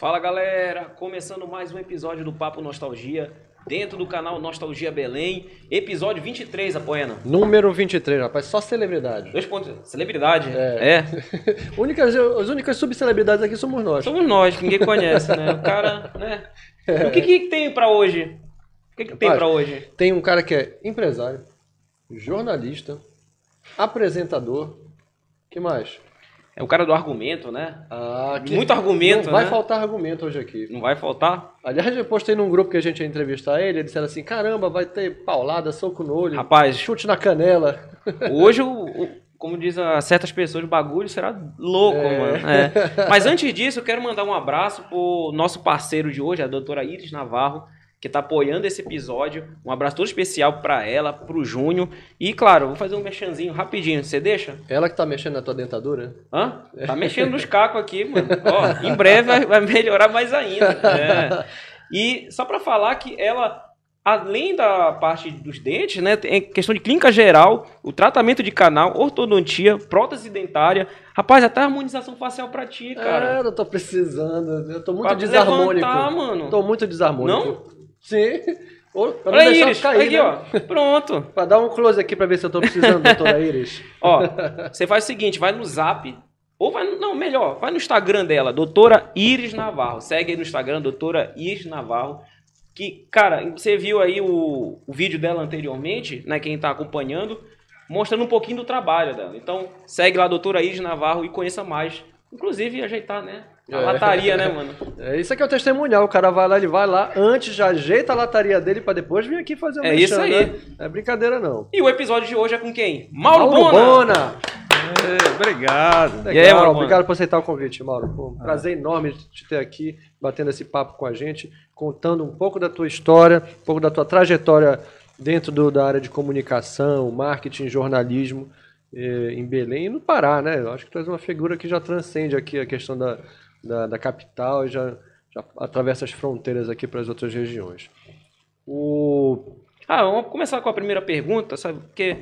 Fala galera, começando mais um episódio do Papo Nostalgia, dentro do canal Nostalgia Belém, episódio 23, Apoena. Número 23, rapaz, só celebridade. Dois pontos. Celebridade. É. é. únicas, as únicas subcelebridades aqui somos nós. Somos nós, que ninguém conhece, né? O cara, né? O que, que tem pra hoje? O que, que tem Rapaz, pra hoje? Tem um cara que é empresário, jornalista, apresentador. que mais? É o cara do argumento, né? Ah, Muito argumento, Não vai né? faltar argumento hoje aqui. Não vai faltar? Aliás, eu postei num grupo que a gente ia entrevistar ele, disseram assim, caramba, vai ter paulada, soco no olho, Rapaz, chute na canela. Hoje, o, como dizem certas pessoas, o bagulho será louco, É. mano. É. Mas antes disso, eu quero mandar um abraço pro nosso parceiro de hoje, a doutora Iris Navarro, que tá apoiando esse episódio. Um abraço todo especial pra ela, pro Júnior. E, claro, vou fazer um mexanzinho rapidinho. Você deixa? Ela que tá mexendo na tua dentadura? Hã? Tá mexendo nos cacos aqui, mano. Ó, em breve vai, melhorar mais ainda. É. E só pra falar que ela, além da parte dos dentes, né, tem questão de clínica geral, o tratamento de canal, ortodontia, prótese dentária, rapaz, até harmonização facial pra ti, cara. É, eu tô precisando, eu tô muito Pra desarmônico. levantar, mano. Tô muito desarmônico. Não? Sim. Pra Olha aí, Iris, cair, aqui, né? ó. Pronto. Pra dar um close aqui pra ver se eu tô precisando, doutora Iris. Ó, você faz o seguinte, vai no Zap, ou vai, no- não, melhor, vai no Instagram dela, doutora Iris Navarro. Segue aí no Instagram, doutora Iris Navarro. Que, cara, você viu aí o, o vídeo dela anteriormente, né, quem tá acompanhando, mostrando um pouquinho do trabalho dela. Então, segue lá, doutora Iris Navarro, e conheça mais. Inclusive, ajeitar, né, a É. lataria, né, mano? É, isso aqui é o testemunhal. O cara vai lá, ele vai lá, antes já ajeita a lataria dele pra depois vir aqui fazer o É mexão, isso aí. né? É brincadeira, não. E o episódio de hoje é com quem? Mauro, Bona! É, obrigado. Legal, E aí, Mauro, obrigado por aceitar o convite, Mauro. Pô, um prazer enorme te ter aqui, batendo esse papo com a gente, contando um pouco da tua história, um pouco da tua trajetória dentro do- da área de comunicação, marketing, jornalismo eh, em Belém e no Pará, né? Eu acho que tu és uma figura que já transcende aqui a questão da, da, da capital e já, já atravessa as fronteiras aqui para as outras regiões. O... Ah, vamos começar com a primeira pergunta, sabe? Porque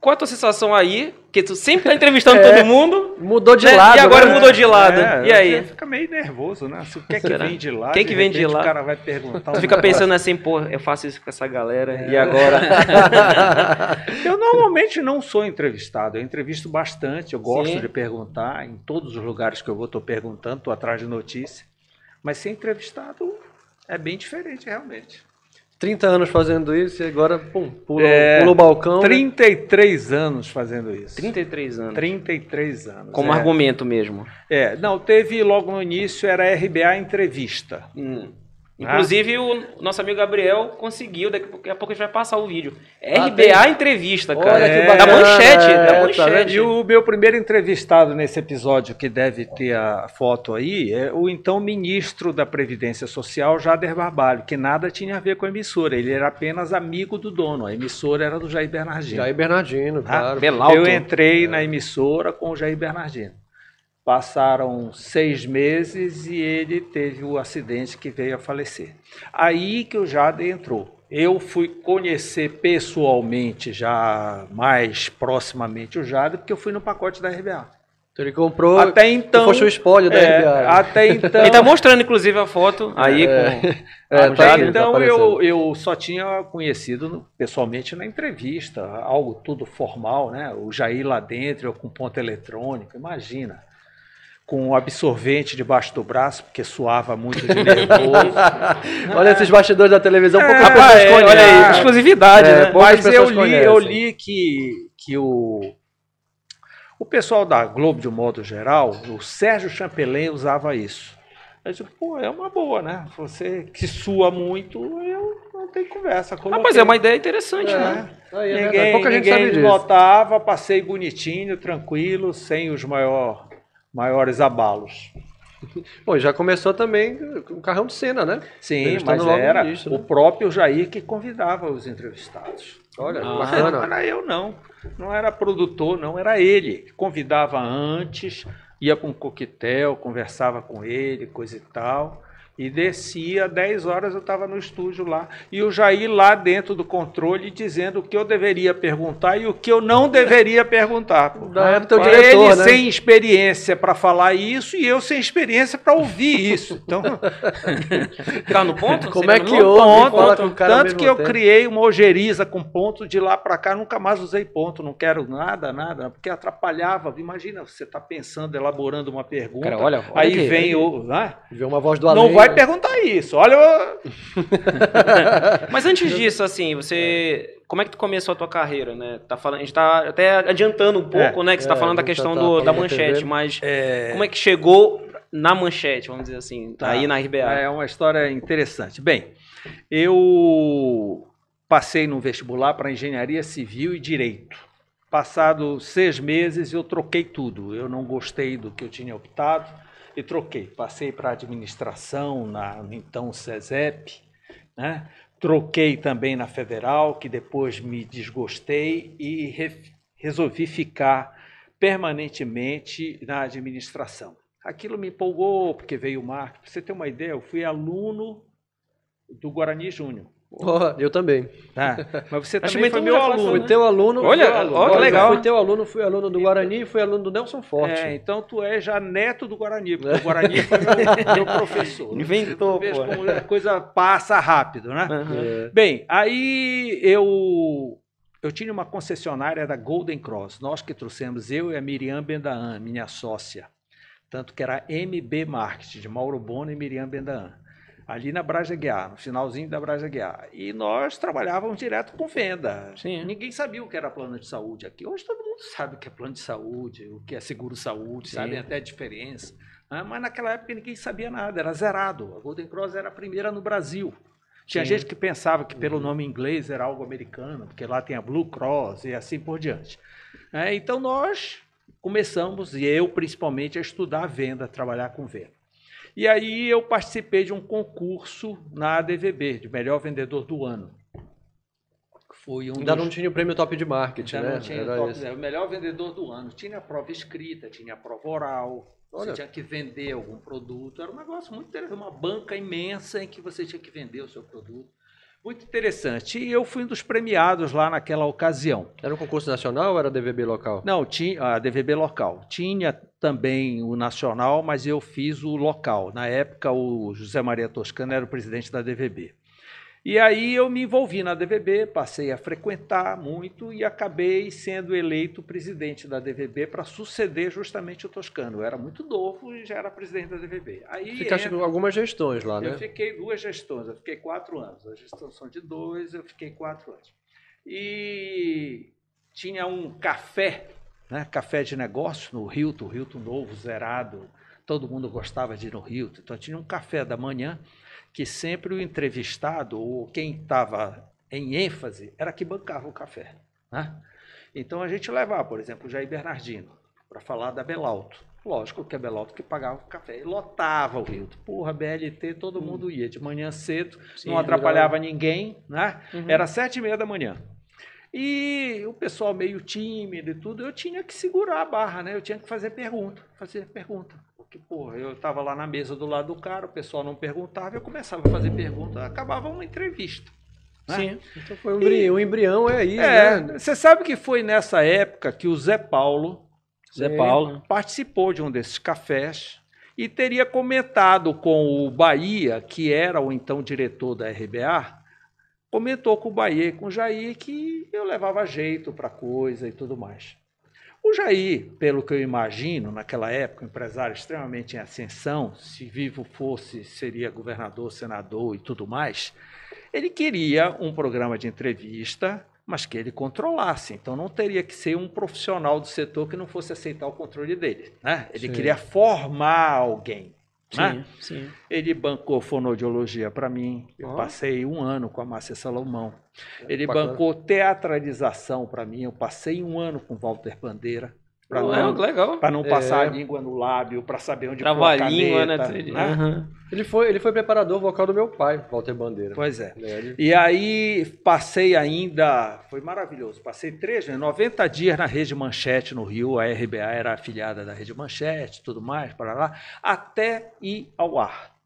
qual a tua sensação aí? Que tu sempre tá entrevistando É, todo mundo. Mudou de né? lado. E agora né? mudou de lado. É, e aí? você Fica meio nervoso, né? Se o que é que Será? vem de lá, Quem que vem de lá? O cara vai perguntar. Tu fica pensando assim, pô, eu faço isso com essa galera, É. e agora? Eu normalmente não sou entrevistado, eu entrevisto bastante, eu gosto Sim. de perguntar, em todos os lugares que eu vou estou perguntando, estou atrás de notícia, mas ser entrevistado é bem diferente realmente. 30 anos fazendo isso e agora, pum, pula, É, pula o balcão. né? 33 anos fazendo isso. 33 anos. 33 anos. Como é. argumento mesmo. É, não, teve logo no início, era RBA Entrevista. Hum. Ah. Inclusive, o nosso amigo Gabriel conseguiu, daqui a pouco a gente vai passar o vídeo. Ah, RBA tem? entrevista, Olha cara. que da bacana, manchete, é, da tá manchete. E o meu primeiro entrevistado nesse episódio, que deve ter a foto aí, é o então ministro da Previdência Social, Jader Barbalho, que nada tinha a ver com a emissora, ele era apenas amigo do dono, a emissora era do Jair Bernardino. Jair Bernardino, claro. Belalto. Eu entrei na emissora com o Jair Bernardino. Passaram seis meses e ele teve o acidente que veio a falecer. Aí que o Jader entrou. Eu fui conhecer pessoalmente, já mais proximamente, o Jader, porque eu fui no pacote da RBA. Então ele comprou. Até então. foste o spoiler da é, RBA. né? Até então. Ele tá mostrando, inclusive, a foto aí É. com. É, tá Até tá então aparecendo. eu, eu só tinha conhecido no- pessoalmente na entrevista, algo tudo formal, né? O Jair lá dentro, eu com ponto eletrônico, imagina. Com um absorvente debaixo do braço, porque suava muito de nervoso. Olha esses bastidores da televisão, poucas É, pessoas é, conhecem. Olha aí, exclusividade, É, né? poucas Mas eu li, conhecem. eu li que, que o, o pessoal da Globo, de um modo geral, o Sérgio Champelin usava isso. Eu disse, pô, é uma boa, né? Você que sua muito, eu não tenho conversa. Coloquei. é uma ideia interessante, É. né? Aí, é ninguém Pouca gente ninguém sabe disso. notava, passei bonitinho, tranquilo, sem os maior, maiores abalos. Pô, já começou também com o carrão de cena, né? Sim, mas era início, o né? próprio Jair que convidava os entrevistados. Olha, Ah. Não bacana. era eu, não. Não era produtor, não. Era ele. Convidava antes, ia para um coquetel, conversava com ele, coisa e tal. E descia, 10 horas eu estava no estúdio lá. E o Jair lá dentro do controle dizendo o que eu deveria perguntar e o que eu não deveria perguntar. Da época teu Ele diretor, né? sem experiência para falar isso e eu sem experiência para ouvir isso. Então, Ficar no ponto? Como Seria é no que ponto? ouve e ponto, fala com o cara ao tanto que eu tempo? criei uma ojeriza com ponto de lá para cá, nunca mais usei ponto, não quero nada, nada, porque atrapalhava. Imagina, você está pensando, elaborando uma pergunta, Cara, olha, olha aí aqui, vem olha o. né? Vê uma voz do além. Não vai né? perguntar isso. Olha, eu- Mas antes disso, assim, você. Como é que tu começou a tua carreira, né? Tá falando, a gente tá até adiantando um pouco, né? Que você tá é, falando da questão tentar do, da manchete, TV. mas como é que chegou na manchete, vamos dizer assim, Tá. aí na RBA? É uma história interessante. Bem, eu passei no vestibular para engenharia civil e direito. Passado seis meses, eu troquei tudo. Eu não gostei do que eu tinha optado e troquei. Passei para administração na então CESEP, né? Troquei também na federal, que depois me desgostei e re- resolvi ficar permanentemente na administração. Aquilo me empolgou, porque veio o marketing. Pra você ter uma ideia, eu fui aluno do Guarani Júnior. Ó, eu também. Tá? Mas você Acho também foi meu aluno. Fui né? teu aluno. Olha, fui aluno. ó, que Olha, legal. Fui teu aluno, fui aluno do Guarani e fui aluno do Nelson Forte. É, então tu é já neto do Guarani, porque o Guarani foi meu, meu professor. Inventou, pô. como a coisa passa rápido, né? Aham. É. Bem, aí eu eu tinha uma concessionária da Golden Cross, nós que trouxemos, eu e a Miriam Bendaan, minha sócia, tanto que era MB Marketing, de Mauro Bono e Miriam Bendaan, ali na Braja Guiar, no finalzinho da Braja Guiar. E nós trabalhávamos direto com venda. Sim. Ninguém sabia o que era plano de saúde aqui. Hoje todo mundo sabe o que é plano de saúde, o que é seguro-saúde, sabem até a diferença. né? Mas naquela época ninguém sabia nada, era zerado. A Golden Cross era a primeira no Brasil. Tinha Sim. gente que pensava que pelo nome inglês era algo americano, porque lá tem a Blue Cross e assim por diante. É, então nós começamos, e eu principalmente, a estudar a venda, a trabalhar com venda. E aí eu participei de um concurso na ADVB, de melhor vendedor do ano. Foi um Ainda dos- não tinha o prêmio top de marketing, Ainda né? não tinha Era top, esse. o melhor vendedor do ano. Tinha a prova escrita, tinha a prova oral. Olha. Você tinha que vender algum produto. Era um negócio muito interessante. Uma banca imensa em que você tinha que vender o seu produto. Muito interessante. E eu fui um dos premiados lá naquela ocasião. Era um concurso nacional ou era DVB local? Não, tinha a DVB local. Tinha também o nacional, mas eu fiz o local. Na época, o José Maria Toscano era o presidente da DVB. E aí eu me envolvi na DVB, passei a frequentar muito e acabei sendo eleito presidente da DVB para suceder justamente o Toscano. Eu era muito novo e já era presidente da DVB. Aí Ficaste entra- algumas gestões lá, eu né? fiquei duas gestões, eu fiquei quatro anos. As gestões são de dois, eu fiquei quatro anos. E tinha um café, né? café de negócio no Hilton, Hilton novo, zerado. Todo mundo gostava de ir no Hilton. Então tinha um café da manhã que sempre o entrevistado, ou quem estava em ênfase, era que bancava o café. Né? Então a gente levava, por exemplo, o Jair Bernardino para falar da Belalto. Lógico que a Belalto que pagava o café. E lotava o Hilton. Porra, BLT, todo mundo ia de manhã cedo, Sim, não atrapalhava ninguém, né? Era sete e meia da manhã. E o pessoal meio tímido e tudo, eu tinha que segurar a barra, né? Eu tinha que fazer pergunta, fazer pergunta. Porque, porra, eu estava lá na mesa do lado do cara, o pessoal não perguntava, eu começava a fazer pergunta, acabava uma entrevista. né? Sim. Então foi um embrião, o embrião é aí, É, né? você sabe que foi nessa época que o Zé Paulo Zé. Paulo. participou de um desses cafés e teria comentado com o Bahia, que era o então diretor da RBA, comentou com o Bahia e com o Jair que eu levava jeito para coisa e tudo mais. O Jair, pelo que eu imagino, naquela época, um empresário extremamente em ascensão, se vivo fosse, seria governador, senador e tudo mais, ele queria um programa de entrevista, mas que ele controlasse. Então não teria que ser um profissional do setor que não fosse aceitar o controle dele. Né? Ele Sim. queria formar alguém. né? Sim, sim. Ele bancou fonoaudiologia para mim. Eu Ó. passei um ano com a Márcia Salomão. Ele Bacana. bancou teatralização para mim. Eu passei um ano com Walter Bandeira. para não, é, legal. pra não passar É. a língua no lábio, para saber onde Trava pôr a língua, né? caneta, né? Aham. Ele foi, ele foi preparador vocal do meu pai, Walter Bandeira. Pois é. É, ele- E aí passei ainda, foi maravilhoso, passei três, né, 90 dias na Rede Manchete no Rio, a RBA era afiliada da Rede Manchete, tudo mais, para lá, até ir ao ar.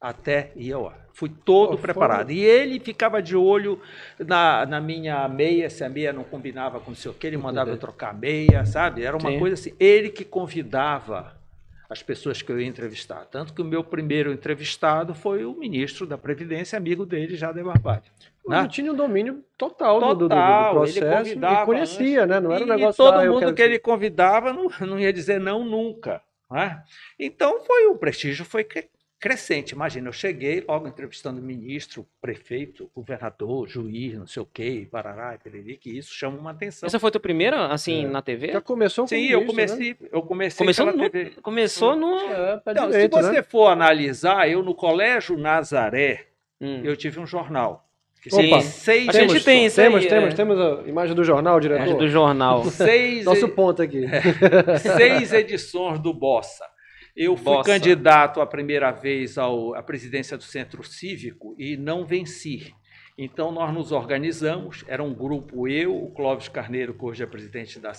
Até ir ao ar. Fui todo foi- preparado. E ele ficava de olho na, na minha meia, se a meia não combinava com não sei o que, ele mandava eu trocar a meia, sabe? Era uma Sim. coisa assim. Ele que convidava as pessoas que eu ia entrevistar. Tanto que o meu primeiro entrevistado foi o ministro da Previdência, amigo dele, Jader Barbalho. Ele né? tinha um domínio total, do- do, do, do Total, processo ele convidava e conhecia, né? Não era um e negócio todo ah, mundo quero que ele convidava não, não ia dizer não nunca. né? Então foi o prestígio foi crescente. Imagina, eu cheguei logo entrevistando ministro, prefeito, governador, juiz, não sei o quê, parará, periri, que isso chama uma atenção. Essa foi a tua primeira, assim, É. na TV? Já começou com Sim, isso, eu né? comecei, eu comecei Começou pela no, TV. começou no... É, Então, direito, se você né? for analisar, eu no Colégio Nazaré, Hum. eu tive um jornal. Sim. seis A gente edições. tem isso Temos, aí, temos, é. temos a imagem do jornal, diretor? Imagem do jornal. Seis, Nosso ponto aqui. seis edições do Bossa. Eu fui Bossa. candidato a primeira vez ao, à presidência do Centro Cívico e não venci. Então nós nos organizamos, era um grupo, eu, o Clóvis Carneiro, que hoje é presidente da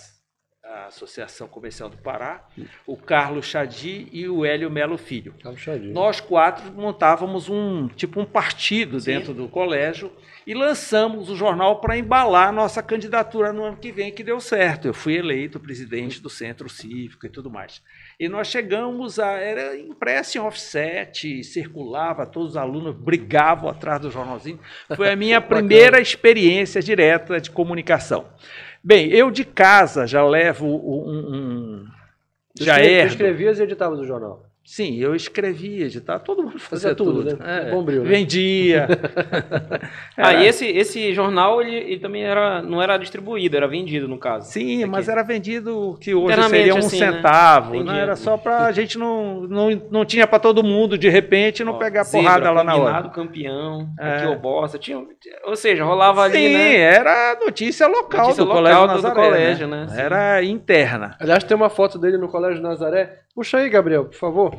Associação Comercial do Pará, o Carlos Chadi e o Hélio Melo Filho. Nós quatro montávamos um tipo um partido dentro do colégio e lançamos o jornal para embalar nossa candidatura no ano que vem, que deu certo. Eu fui eleito presidente do Centro Cívico e tudo mais. E nós chegamos a. Era impresso em offset, circulava, todos os alunos brigavam atrás do jornalzinho. Foi a minha primeira experiência direta de comunicação. Bem, eu de casa já levo um. um já escre- tu é. escrevias e editavas o jornal. Sim, eu escrevia, editava, todo mundo fazia, Fazia tudo, tudo. né? Bombril, né? Vendia. Ah, e esse, esse jornal, ele, ele também era, não era distribuído, era vendido, no caso. Sim, Aqui. mas era vendido que hoje seria um assim, né? centavo. Entendi. Não era só para a gente não, não, não tinha para todo mundo de repente não Ó, pegar Zebra, porrada lá na hora. Combinado, campeão, É. aqui o bossa, tinha, ou seja, rolava ali, Sim, né? era notícia local Notícia do local colégio do Nazaré, colégio, né? Sim. Era interna. Aliás, tem uma foto dele no Colégio Nazaré. Puxa aí, Gabriel, por favor.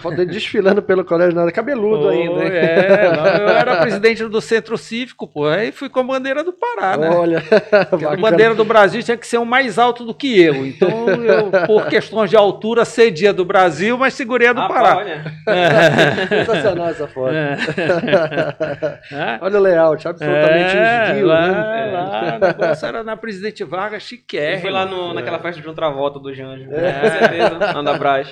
foto dele desfilando pelo Colégio Nazaré. Cabeludo ainda, Foi, hein? é, não, eu era presidente do Centro Cívico, pô, aí fui com a bandeira do Pará, né? Olha, a bandeira do Brasil tinha que ser o mais alto do que eu. Então, eu, por questões de altura, cedia do Brasil, mas segurei a do Ah, Pará. olha. Sensacional essa foto. É. Olha o layout, absolutamente É, lá, né? lá, o negócio era na Presidente Vargas, chiquérrimo. Foi lá no, naquela festa de outra volta do Janjo. É. Com certeza, Anda Brás,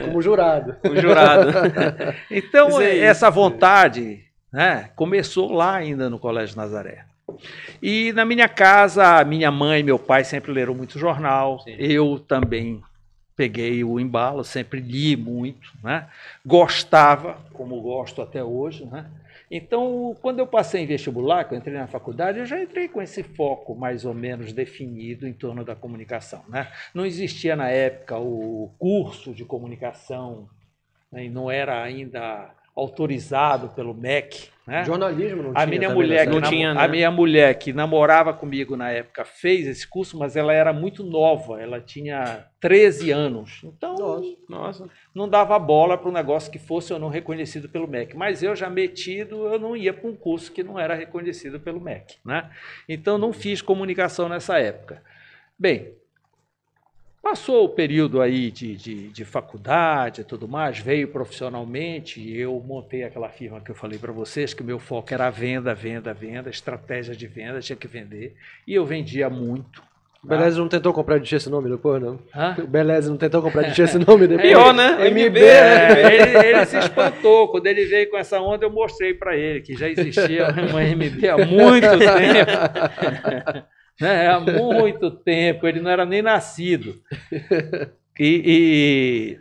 Como jurado. o jurado. Então, Isso aí. essa vontade né, começou lá ainda no Colégio Nazaré. E na minha casa, minha mãe e meu pai sempre leram muito jornal. Sim. Eu também peguei o embalo, sempre li muito, né? Gostava, como gosto até hoje, né? Então, quando eu passei em vestibular, que eu entrei na faculdade, eu já entrei com esse foco mais ou menos definido em torno da comunicação, né? Não existia na época o curso de comunicação, né? e não era ainda autorizado pelo MEC, né? Jornalismo não A tinha minha mulher, Não tinha, né? a minha mulher que namorava comigo na época fez esse curso, mas ela era muito nova, ela tinha 13 anos. Então, Nossa. Nossa. não dava bola para um negócio que fosse ou não reconhecido pelo MEC. Mas eu já metido, eu não ia para um curso que não era reconhecido pelo MEC, né? Então não fiz comunicação nessa época. Bem, passou o período aí de, de, de faculdade e tudo mais, veio profissionalmente, e eu montei aquela firma que eu falei para vocês, que o meu foco era venda, venda, venda, estratégia de venda, tinha que vender, e eu vendia muito. O Beleza não tentou comprar de ti esse nome depois, não? Hã? O Beleza não tentou comprar de ti esse nome depois? Pior, né? MB, MB, né? É, ele, ele se espantou. Quando ele veio com essa onda, eu mostrei para ele que já existia uma MB há muito tempo. Né, Há muito tempo. Ele não era nem nascido. E,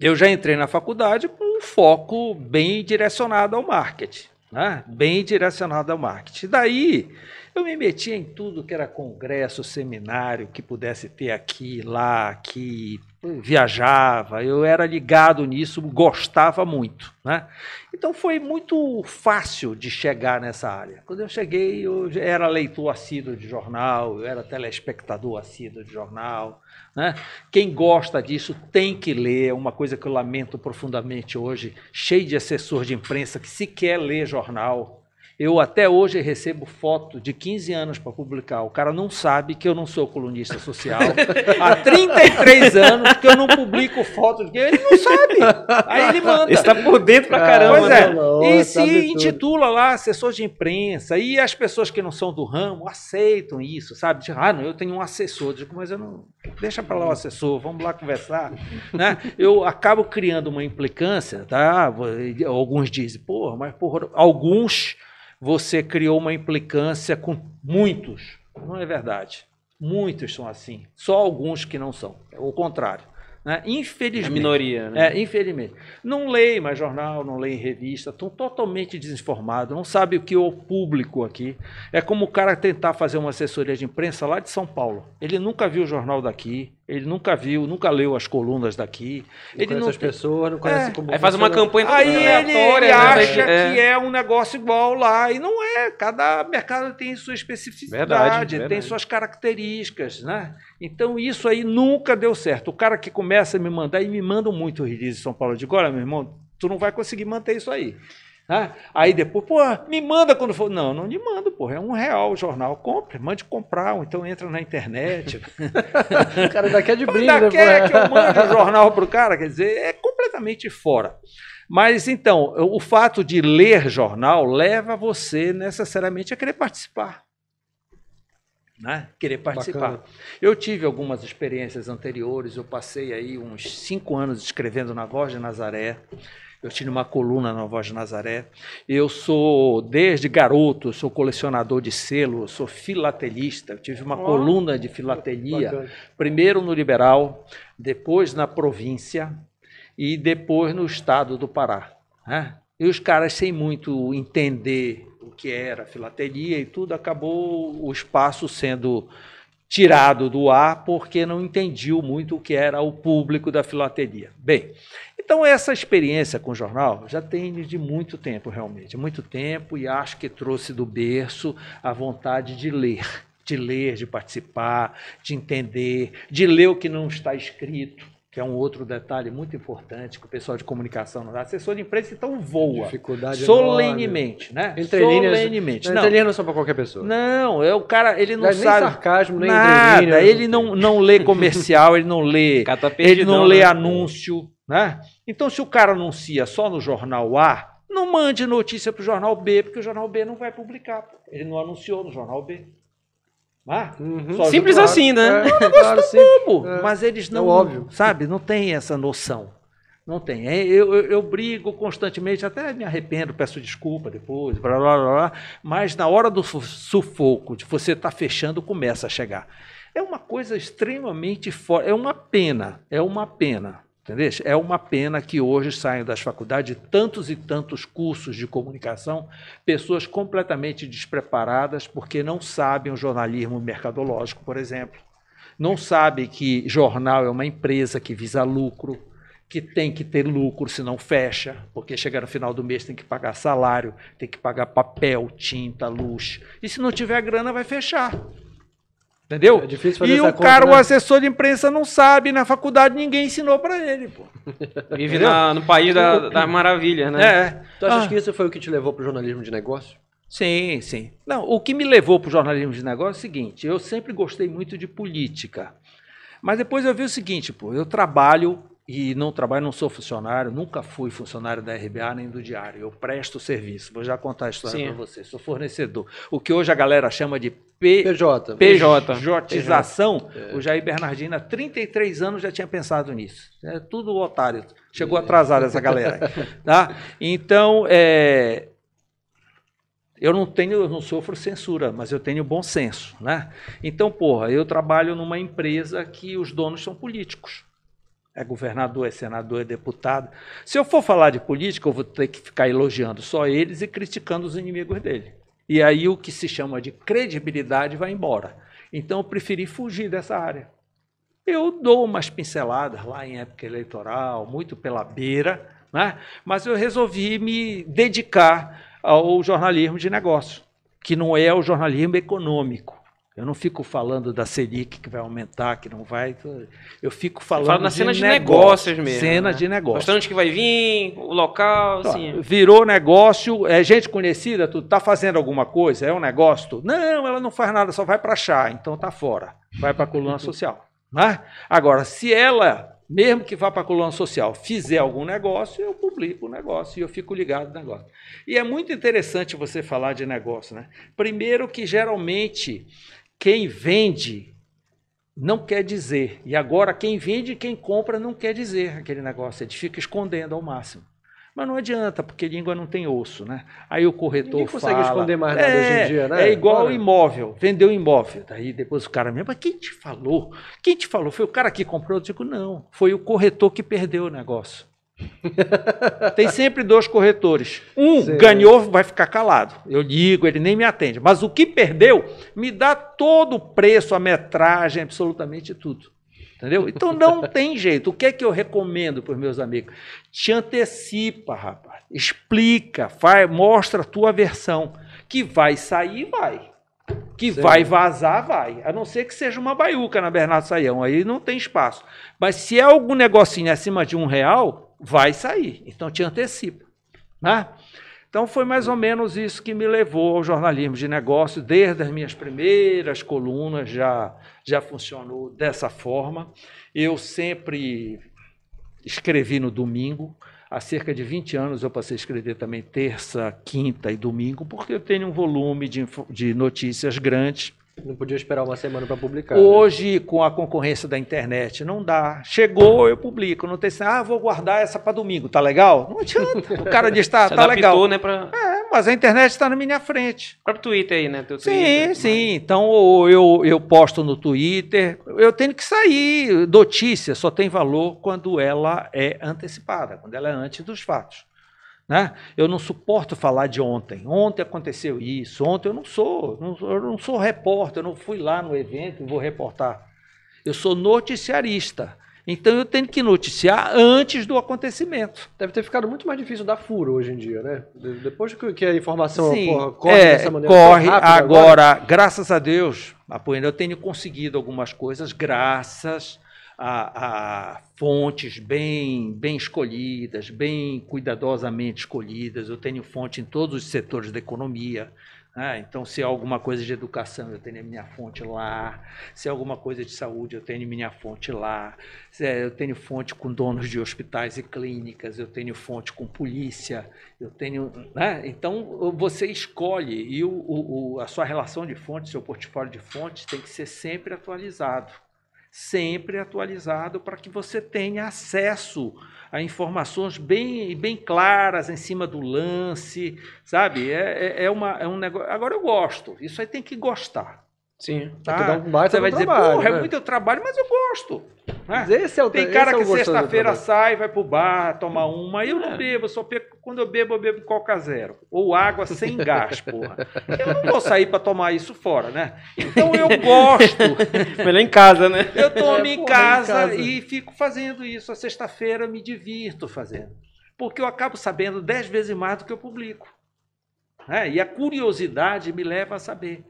e eu já entrei na faculdade com um foco bem direcionado ao marketing. Né? Bem direcionado ao marketing. Daí eu me metia em tudo que era congresso, seminário, que pudesse ter aqui, lá, aqui, viajava, eu era ligado nisso, gostava muito. Né? Então foi muito fácil de chegar nessa área. Quando eu cheguei, eu era leitor assíduo de jornal, eu era telespectador assíduo de jornal. Né? Quem gosta disso tem que ler, é uma coisa que eu lamento profundamente hoje, cheio de assessor de imprensa que sequer lê jornal. Eu até hoje recebo foto de 15 anos para publicar. O cara não sabe que eu não sou colunista social. Há 33 anos que eu não publico foto de ele não sabe. Aí ele manda. Está por dentro pra caramba. Pois é. Não, e se tudo. intitula lá assessor de imprensa. E as pessoas que não são do ramo aceitam isso, sabe? Tipo, ah, não, eu tenho um assessor. Digo, mas eu não. Deixa para lá o assessor, vamos lá conversar. né? Eu acabo criando uma implicância, tá? Alguns dizem, porra, mas porra, alguns você criou uma implicância com muitos. Não é verdade. Muitos são assim. Só alguns que não são. É o contrário. Né? É Infelizmente. minoria, né? É, infelizmente. Não leem mais jornal, não leem revista, estão totalmente desinformados, não sabem o que é o público aqui. É como o cara tentar fazer uma assessoria de imprensa lá de São Paulo. Ele nunca viu o jornal daqui, ele nunca viu, nunca leu as colunas daqui. Não ele conhece não as pessoas, não conhece É. como Aí faz uma campanha Aí ele, ele né? acha É. que é um negócio igual lá, e não é. Cada mercado tem sua especificidade, Verdade, tem verdade. suas características, né? Então isso aí nunca deu certo. O cara que começa a me mandar, e me mandam muito release de São Paulo, digo, olha, meu irmão, tu não vai conseguir manter isso aí. Né? Aí depois, pô, me manda quando for. Não, não me mando, pô. É um real o jornal. Compre, mande comprar, ou então entra na internet. O cara daqui é de brinde, Ainda né? quer que eu mande o jornal para o cara, quer dizer, é completamente fora. Mas então, o fato de ler jornal leva você necessariamente a querer participar. Né? Querer participar. Bacana. Eu tive algumas experiências anteriores, eu passei aí uns cinco anos escrevendo na Voz de Nazaré. Eu tinha uma coluna na Voz de Nazaré. Eu sou, desde garoto, sou colecionador de selo, eu sou filatelista. Eu tive uma Ó. coluna de filatelia Bacana. primeiro no Liberal, depois na província e depois no estado do Pará. né? E os caras, sem muito entender o que era filatelia e tudo, acabou o espaço sendo tirado do ar porque não entendiam muito o que era o público da filatelia. Bem, então essa experiência com o jornal já tem de muito tempo, realmente, muito tempo, e acho que trouxe do berço a vontade de ler, de ler, de participar, de entender, de ler o que não está escrito, que é um outro detalhe muito importante que o pessoal de comunicação não dá. Assessor de imprensa, então, voa. Dificuldade Solenemente, né? Entre linhas- Solenemente. Não, Não, entre linhas não são para qualquer pessoa. não, é o cara, ele não nem sabe sarcasmo, nem nada, ele não, não lê comercial, ele não lê tá ele não lê né? anúncio, né? Então, se o cara anuncia só no jornal A, não mande notícia para o jornal B, porque o jornal B não vai publicar. Ele não anunciou no jornal B. Ah, Uhum. Simples Claro, assim, né? É, claro, sim. como? É. Mas eles não, É óbvio. sabe, não tem essa noção. Não tem. É, Eu, eu, eu brigo constantemente, até me arrependo, peço desculpa depois, blá, blá, blá, blá, mas na hora do sufoco, de você estar fechando, começa a chegar. É uma coisa extremamente forte, é uma pena, é uma pena. Entendeu? É uma pena que hoje saiam das faculdades tantos e tantos cursos de comunicação pessoas completamente despreparadas porque não sabem o jornalismo mercadológico, por exemplo. Não sabem que jornal é uma empresa que visa lucro, que tem que ter lucro, senão fecha, porque chega no final do mês tem que pagar salário, tem que pagar papel, tinta, luz. E se não tiver grana, vai fechar. Entendeu? É difícil fazer E essa o conta, cara, né? o assessor de imprensa, não sabe, na faculdade ninguém ensinou para ele. Pô. Vive na- no país da, da maravilha, né? É. Tu achas Ah. que isso foi o que te levou para o jornalismo de negócio? Sim, sim. Não, o que me levou para o jornalismo de negócio é o seguinte: eu sempre gostei muito de política. Mas depois eu vi o seguinte, pô, eu trabalho e não trabalho, não sou funcionário, nunca fui funcionário da RBA nem do Diário. Eu presto serviço. Vou já contar a história Sim. para você. Sou fornecedor. O que hoje a galera chama de P, PJ. PJ. PJização, o Jair Bernardino, há 33 anos, já tinha pensado nisso. É tudo otário. Chegou atrasado essa galera. Tá? Então, é, eu não tenho, eu não sofro censura, mas eu tenho bom senso. Né? Então, porra, eu trabalho numa empresa que os donos são políticos. É governador, é senador, é deputado. Se eu for falar de política, eu vou ter que ficar elogiando só eles e criticando os inimigos dele. E aí o que se chama de credibilidade vai embora. Então eu preferi fugir dessa área. Eu dou umas pinceladas lá em época eleitoral, muito pela beira, né? mas eu resolvi me dedicar ao jornalismo de negócio, que não é o jornalismo econômico. Eu não fico falando da Selic que vai aumentar, que não vai. Eu fico falando Fala na cena de, negócio, negócios mesmo. Cena né? de negócio. Bastante que vai vir, o local, assim. Virou negócio, é gente conhecida, tu tá fazendo alguma coisa, é um negócio? Tu, não, ela não faz nada, só vai para chá, então tá fora. Vai para a coluna social. Né? Agora, se ela, mesmo que vá para a coluna social, fizer algum negócio, eu publico o negócio e eu fico ligado no negócio. E é muito interessante você falar de negócio, né? Primeiro que geralmente quem vende não quer dizer. E agora quem vende e quem compra não quer dizer aquele negócio. Ele fica escondendo ao máximo. Mas não adianta, porque língua não tem osso, né? Aí o corretor Ninguém consegue fala, esconder mais nada é, hoje em dia, né? É igual Ora. imóvel, vendeu imóvel. Daí depois o cara mesmo, mas quem te falou? Quem te falou? Foi o cara que comprou? Eu digo, não, foi o corretor que perdeu o negócio. Tem sempre dois corretores. Um Sim. ganhou, vai ficar calado. Eu ligo, ele nem me atende. Mas o que perdeu, me dá todo o preço, a metragem, absolutamente tudo. Entendeu? Então não tem jeito. O que é que eu recomendo para os meus amigos? Te antecipa, rapaz. Explica, faz, mostra a tua versão. Que vai sair, vai. Que Sim. vai vazar, vai. A não ser que seja uma baiuca na Bernardo Saião. Aí não tem espaço. Mas se é algum negocinho acima de um real, vai sair. Então te antecipa. Né? Então foi mais ou menos isso que me levou ao jornalismo de negócio. Desde as minhas primeiras colunas já, já funcionou dessa forma. Eu sempre escrevi no domingo. Há cerca de 20 anos eu passei a escrever também terça, quinta e domingo, porque eu tenho um volume de, de notícias grandes. Não podia esperar uma semana para publicar. né? Hoje, com a concorrência da internet, não dá. Chegou, eu publico. Não tem assim, ah, vou guardar essa para domingo, tá legal? Não adianta. O cara diz, tá, tá legal. né, pra... É, mas a internet está na minha frente. O próprio Twitter aí, né? Teu Sim, Twitter, sim. Então ou eu, eu posto no Twitter. Eu tenho que sair. Notícia só tem valor quando ela é antecipada, quando ela é antes dos fatos. Né? Eu não suporto falar de ontem. Ontem aconteceu isso. Ontem eu não sou. não eu não sou repórter. Eu não fui lá no evento e vou reportar. Eu sou noticiarista. Então eu tenho que noticiar antes do acontecimento. Deve ter ficado muito mais difícil dar furo hoje em dia, né? De- Depois que a informação Sim, porra, corre é, dessa maneira corre rápida agora, graças a Deus, Apoiando, eu tenho conseguido algumas coisas graças a, a fontes bem, bem escolhidas, bem cuidadosamente escolhidas. Eu tenho fonte em todos os setores da economia. né? então, se é alguma coisa de educação, eu tenho a minha fonte lá. Se é alguma coisa de saúde, eu tenho minha fonte lá. Se é- eu tenho fonte com donos de hospitais e clínicas, eu tenho fonte com polícia, eu tenho. né? Então, você escolhe e o, o- a sua relação de fontes, seu portfólio de fontes, tem que ser sempre atualizado. Sempre atualizado para que você tenha acesso a informações bem, bem claras em cima do lance, sabe? É, é, é uma, é um negócio. Agora eu gosto, isso aí tem que gostar. Sim. Tem que dar um baita Você vai dizer, trabalho, porra, né? é muito trabalho, mas eu gosto. né? Mas esse é o Tem cara é que sexta-feira sai, vai pro bar, tomar uma. Eu não É. bebo, eu só bebo, quando eu bebo, eu bebo Coca Zero. Ou água sem gás, porra. Eu não vou sair para tomar isso fora, né? Então eu gosto. Melhor em casa, né? Eu tomo É, em, porra, casa em casa. e fico fazendo isso. A sexta-feira eu me divirto fazendo. Porque eu acabo sabendo dez vezes mais do que eu publico. né? E a curiosidade me leva a saber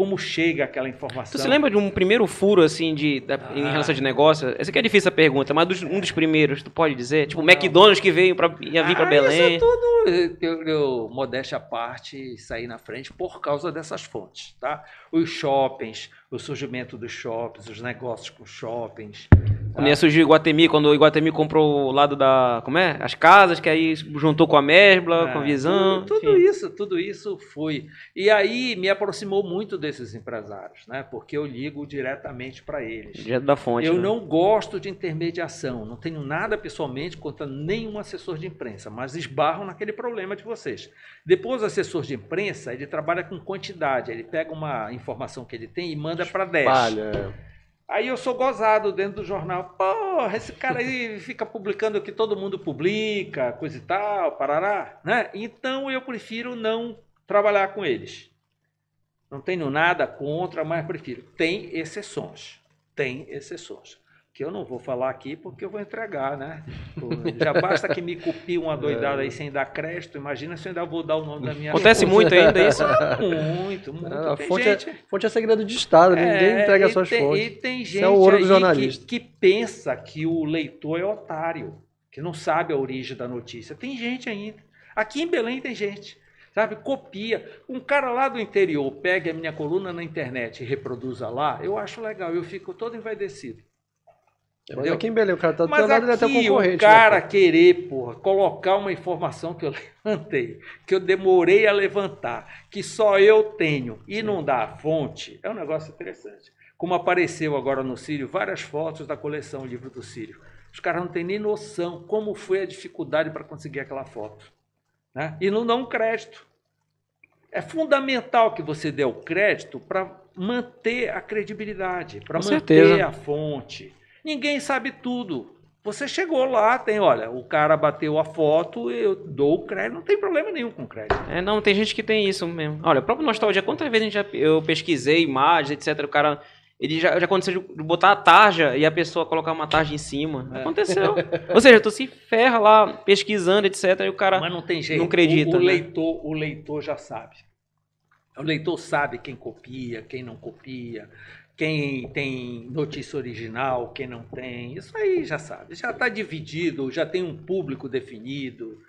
como chega aquela informação. Tu se lembra de um primeiro furo, assim, de, da- em Ah. relação de negócio? Essa aqui é difícil a pergunta, mas dos- um dos primeiros, tu pode dizer? Tipo, o McDonald's que veio pra, ia vir Ah, Belém. Isso é tudo, eu, eu, modéstia à parte, sair na frente por causa dessas fontes, tá? Os shoppings, o surgimento dos shoppings, os negócios com shoppings. Quando ia surgir o Iguatemi, quando o Iguatemi comprou o lado da. Como é? As casas, que aí juntou com a Mesbla, com a É, Visão. Tudo, tudo isso, tudo isso foi. E aí me aproximou muito desses empresários, né? Porque eu ligo diretamente para eles. Direto da fonte. Eu né? não gosto de intermediação, não tenho nada pessoalmente contra nenhum assessor de imprensa, mas esbarro naquele problema de vocês. Depois, o assessor de imprensa, ele trabalha com quantidade, ele pega uma informação que ele tem e manda para 10. Palha. Aí eu sou gozado dentro do jornal. Porra, esse cara aí fica publicando o que todo mundo publica, coisa e tal, parará. Né? Então eu prefiro não trabalhar com eles. Não tenho nada contra, mas prefiro. Tem exceções. Tem exceções. Que eu não vou falar aqui porque eu vou entregar, né? Já basta que me copie uma doidada aí sem dar crédito, imagina se eu ainda vou dar o nome da minha Acontece fonte. muito ainda isso? Muito, muito. A fonte, gente- é, fonte é segredo de Estado, ninguém é, entrega e suas tem, fontes. E tem Isso gente é o ouro do aí jornalista. que, que pensa que o leitor é otário, que não sabe a origem da notícia. Tem gente ainda. Aqui em Belém tem gente. Sabe, copia. Um cara lá do interior pega a minha coluna na internet e reproduza lá, eu acho legal, eu fico todo envaidecido. Mas entendeu? aqui em Belém, o cara tá do Mas lado, ele é até aqui concorrente. o cara né, querer, porra, colocar uma informação que eu levantei, que eu demorei a levantar, que só eu tenho e não dá a fonte, é um negócio interessante. Como apareceu agora no Sírio várias fotos da coleção Livro do Sírio. Os caras não têm nem noção como foi a dificuldade para conseguir aquela foto. Né? E não dão crédito. É fundamental que você dê o crédito para manter a credibilidade, para manter certeza. a fonte. Ninguém sabe tudo. Você chegou lá, tem, olha, o cara bateu a foto, eu dou o crédito, não tem problema nenhum com crédito. É, não, tem gente que tem isso mesmo. Olha, o próprio Nostalgia, quantas vezes já, eu pesquisei imagens, etc, o cara, ele já, já aconteceu de botar a tarja e a pessoa colocar uma tarja em cima. É. Aconteceu. Ou seja, tu se ferra lá pesquisando, etc, e o cara... Mas não tem jeito. não acredita, O, o né? leitor, o leitor já sabe. O leitor sabe quem copia, quem não copia, quem tem notícia original, quem não tem. Isso aí já sabe. Já está dividido, já tem um público definido.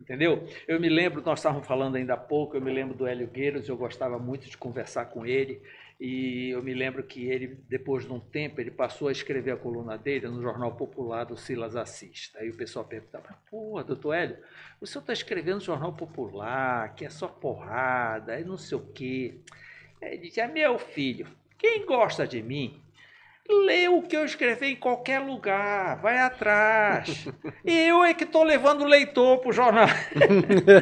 Entendeu? Eu me lembro, nós estávamos falando ainda há pouco, eu me lembro do Hélio Gueiros, eu gostava muito de conversar com ele. E eu me lembro que ele, depois de um tempo, ele passou a escrever a coluna dele no Jornal Popular do Silas Assis. Aí o pessoal perguntava, pô, doutor Hélio, o senhor está escrevendo no Jornal Popular, que é só porrada, e não sei o quê. Ele dizia, meu filho, quem gosta de mim, lê o que eu escrevi em qualquer lugar, vai atrás. E eu é que estou levando o leitor para o jornal.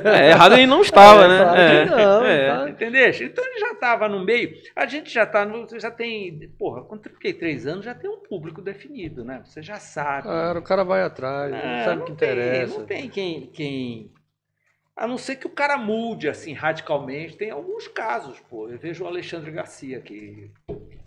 É, errado ele não estava, É, né? claro É, não, é. tá. Entendeu? Então ele já estava no meio. A gente já tá no, já tem, porra, com 33 anos já tem um público definido, né? Você já sabe. Cara, o cara vai atrás, Ah, sabe o que interessa. Tem, não tem quem, quem. A não ser que o cara mude assim radicalmente. Tem alguns casos, pô. Eu vejo o Alexandre Garcia que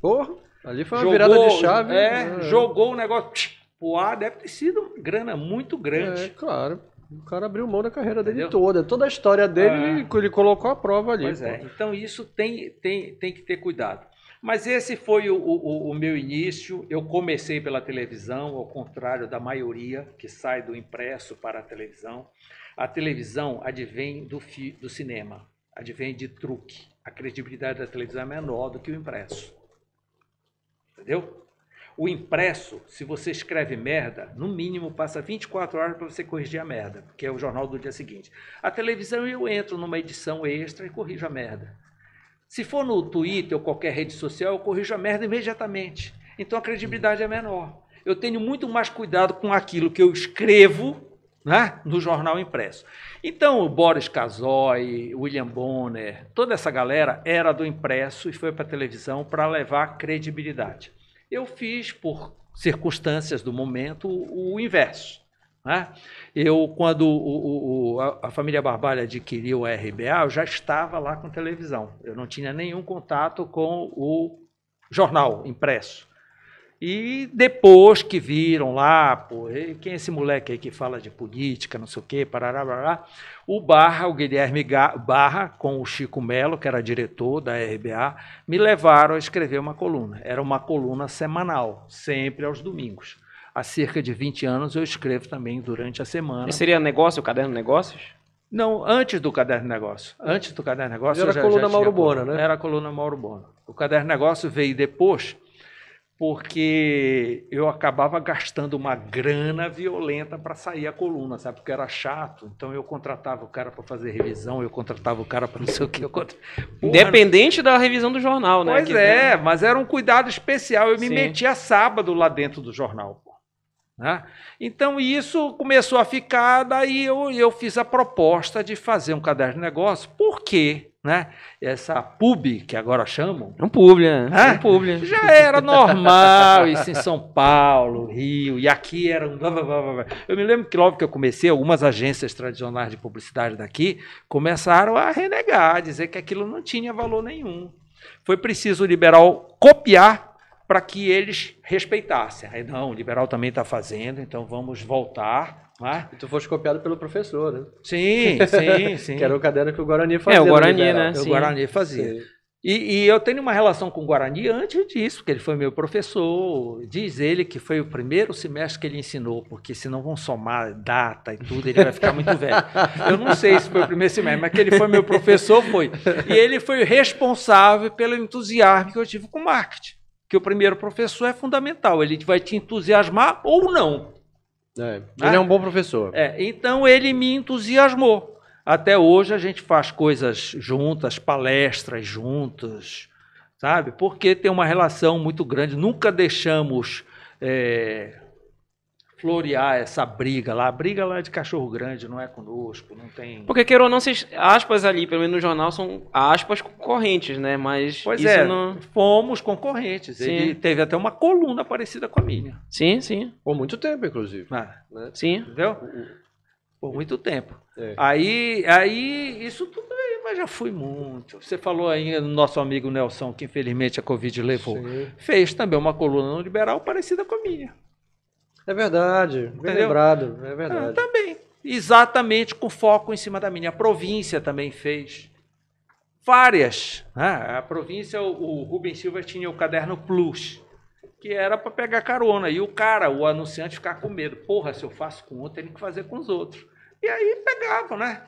Porra, ali foi uma jogou, virada de chave. É, né? jogou o negócio tch, pro ar. Deve ter sido uma grana muito É, grande. claro. O cara abriu mão da carreira dele Entendeu? toda. Toda a história dele, Ah. ele, ele colocou a prova ali. Pois pô. é. Então isso tem, tem, tem que ter cuidado. Mas esse foi o, o, o meu início. Eu comecei pela televisão, ao contrário da maioria que sai do impresso para a televisão. A televisão advém do, fi, do cinema, advém de truque. A credibilidade da televisão é menor do que o impresso. Entendeu? O impresso, se você escreve merda, no mínimo passa 24 horas para você corrigir a merda, porque é o jornal do dia seguinte. A televisão eu entro numa edição extra e corrijo a merda. Se for no Twitter ou qualquer rede social, eu corrijo a merda imediatamente. Então a credibilidade é menor. Eu tenho muito mais cuidado com aquilo que eu escrevo né, no jornal impresso. Então, o Boris Casoy, William Bonner, toda essa galera era do impresso e foi para a televisão para levar credibilidade. Eu fiz, por circunstâncias do momento, o, inverso. Né? Eu, quando o, o, a, família Barbalha adquiriu a RBA, eu já estava lá com televisão. Eu não tinha nenhum contato com o jornal impresso. E depois que viram lá, pô, quem é esse moleque aí que fala de política, não sei o quê, parará, parará, o Barra, o Guilherme Barra, com o Chico Melo, que era diretor da RBA, me levaram a escrever uma coluna. Era uma coluna semanal, sempre aos domingos. Há cerca de 20 anos eu escrevo também durante a semana. Esse seria negócio, o caderno de negócios? Não, antes do Caderno Negócio. Antes do Caderno Negócio. Era a já, coluna já Mauro. Bona, né? Era a coluna Mauro Bona. O Caderno Negócio veio depois, porque eu acabava gastando uma grana violenta para sair a coluna, sabe? Porque era chato. Então eu contratava o cara para fazer revisão, eu contratava o cara para não sei o que. Contra... Independente da revisão do jornal, né? Pois que é, mas era um cuidado especial. Eu me Sim. metia sábado lá dentro do jornal. Né? Então isso começou a ficar, daí eu, eu fiz a proposta de fazer um caderno de negócio, porque né, essa pub, que agora chamam, É um publi, né? Hã? É um publi. já era normal isso em São Paulo, Rio, e aqui era um. Eu me lembro que logo que eu comecei, algumas agências tradicionais de publicidade daqui começaram a renegar, a dizer que aquilo não tinha valor nenhum. Foi preciso o liberal copiar para que eles respeitassem. Aí, não, o liberal também está fazendo, então vamos voltar. Né? E tu foste copiado pelo professor, né? Sim, sim, sim. Que era o caderno que o Guarani fazia. É, o Guarani, né? o sim. Guarani fazia. Sim. E, e eu tenho uma relação com o Guarani antes disso, porque ele foi meu professor. Diz ele que foi o primeiro semestre que ele ensinou, porque senão vão somar data e tudo, ele vai ficar muito velho. Eu não sei se foi o primeiro semestre, mas que ele foi meu professor, foi. E ele foi o responsável pelo entusiasmo que eu tive com marketing. Que o primeiro professor é fundamental, ele vai te entusiasmar ou não. É, Ah. Ele é um bom professor. É, então ele me entusiasmou. Até hoje a gente faz coisas juntas, palestras juntas, sabe? Porque tem uma relação muito grande. Nunca deixamos é, florear essa briga lá. A briga lá é de cachorro grande, não é conosco, não tem. Porque, queira ou não, vocês, aspas ali, pelo menos no jornal, são aspas concorrentes, né? Mas Pois isso é, não... fomos concorrentes. Sim. Ele teve até uma coluna parecida com a minha. Sim, sim, Por muito tempo, inclusive. né? né? sim. Entendeu? Por muito tempo. É. Aí, aí, isso tudo aí, mas já fui muito. Você falou aí no nosso amigo Nelson, que infelizmente a Covid levou. Sim. Fez também uma coluna no liberal parecida com a minha. É verdade. Bem Entendeu? lembrado. É Ah, verdade. também. Exatamente com foco em cima da minha. A província também fez. Várias. né? A província, o, o Rubens Silva tinha o caderno Plus, que era para pegar carona. E o cara, o anunciante, ficar com medo. Porra, se eu faço com um, eu tenho que fazer com os outros. E aí pegavam, né?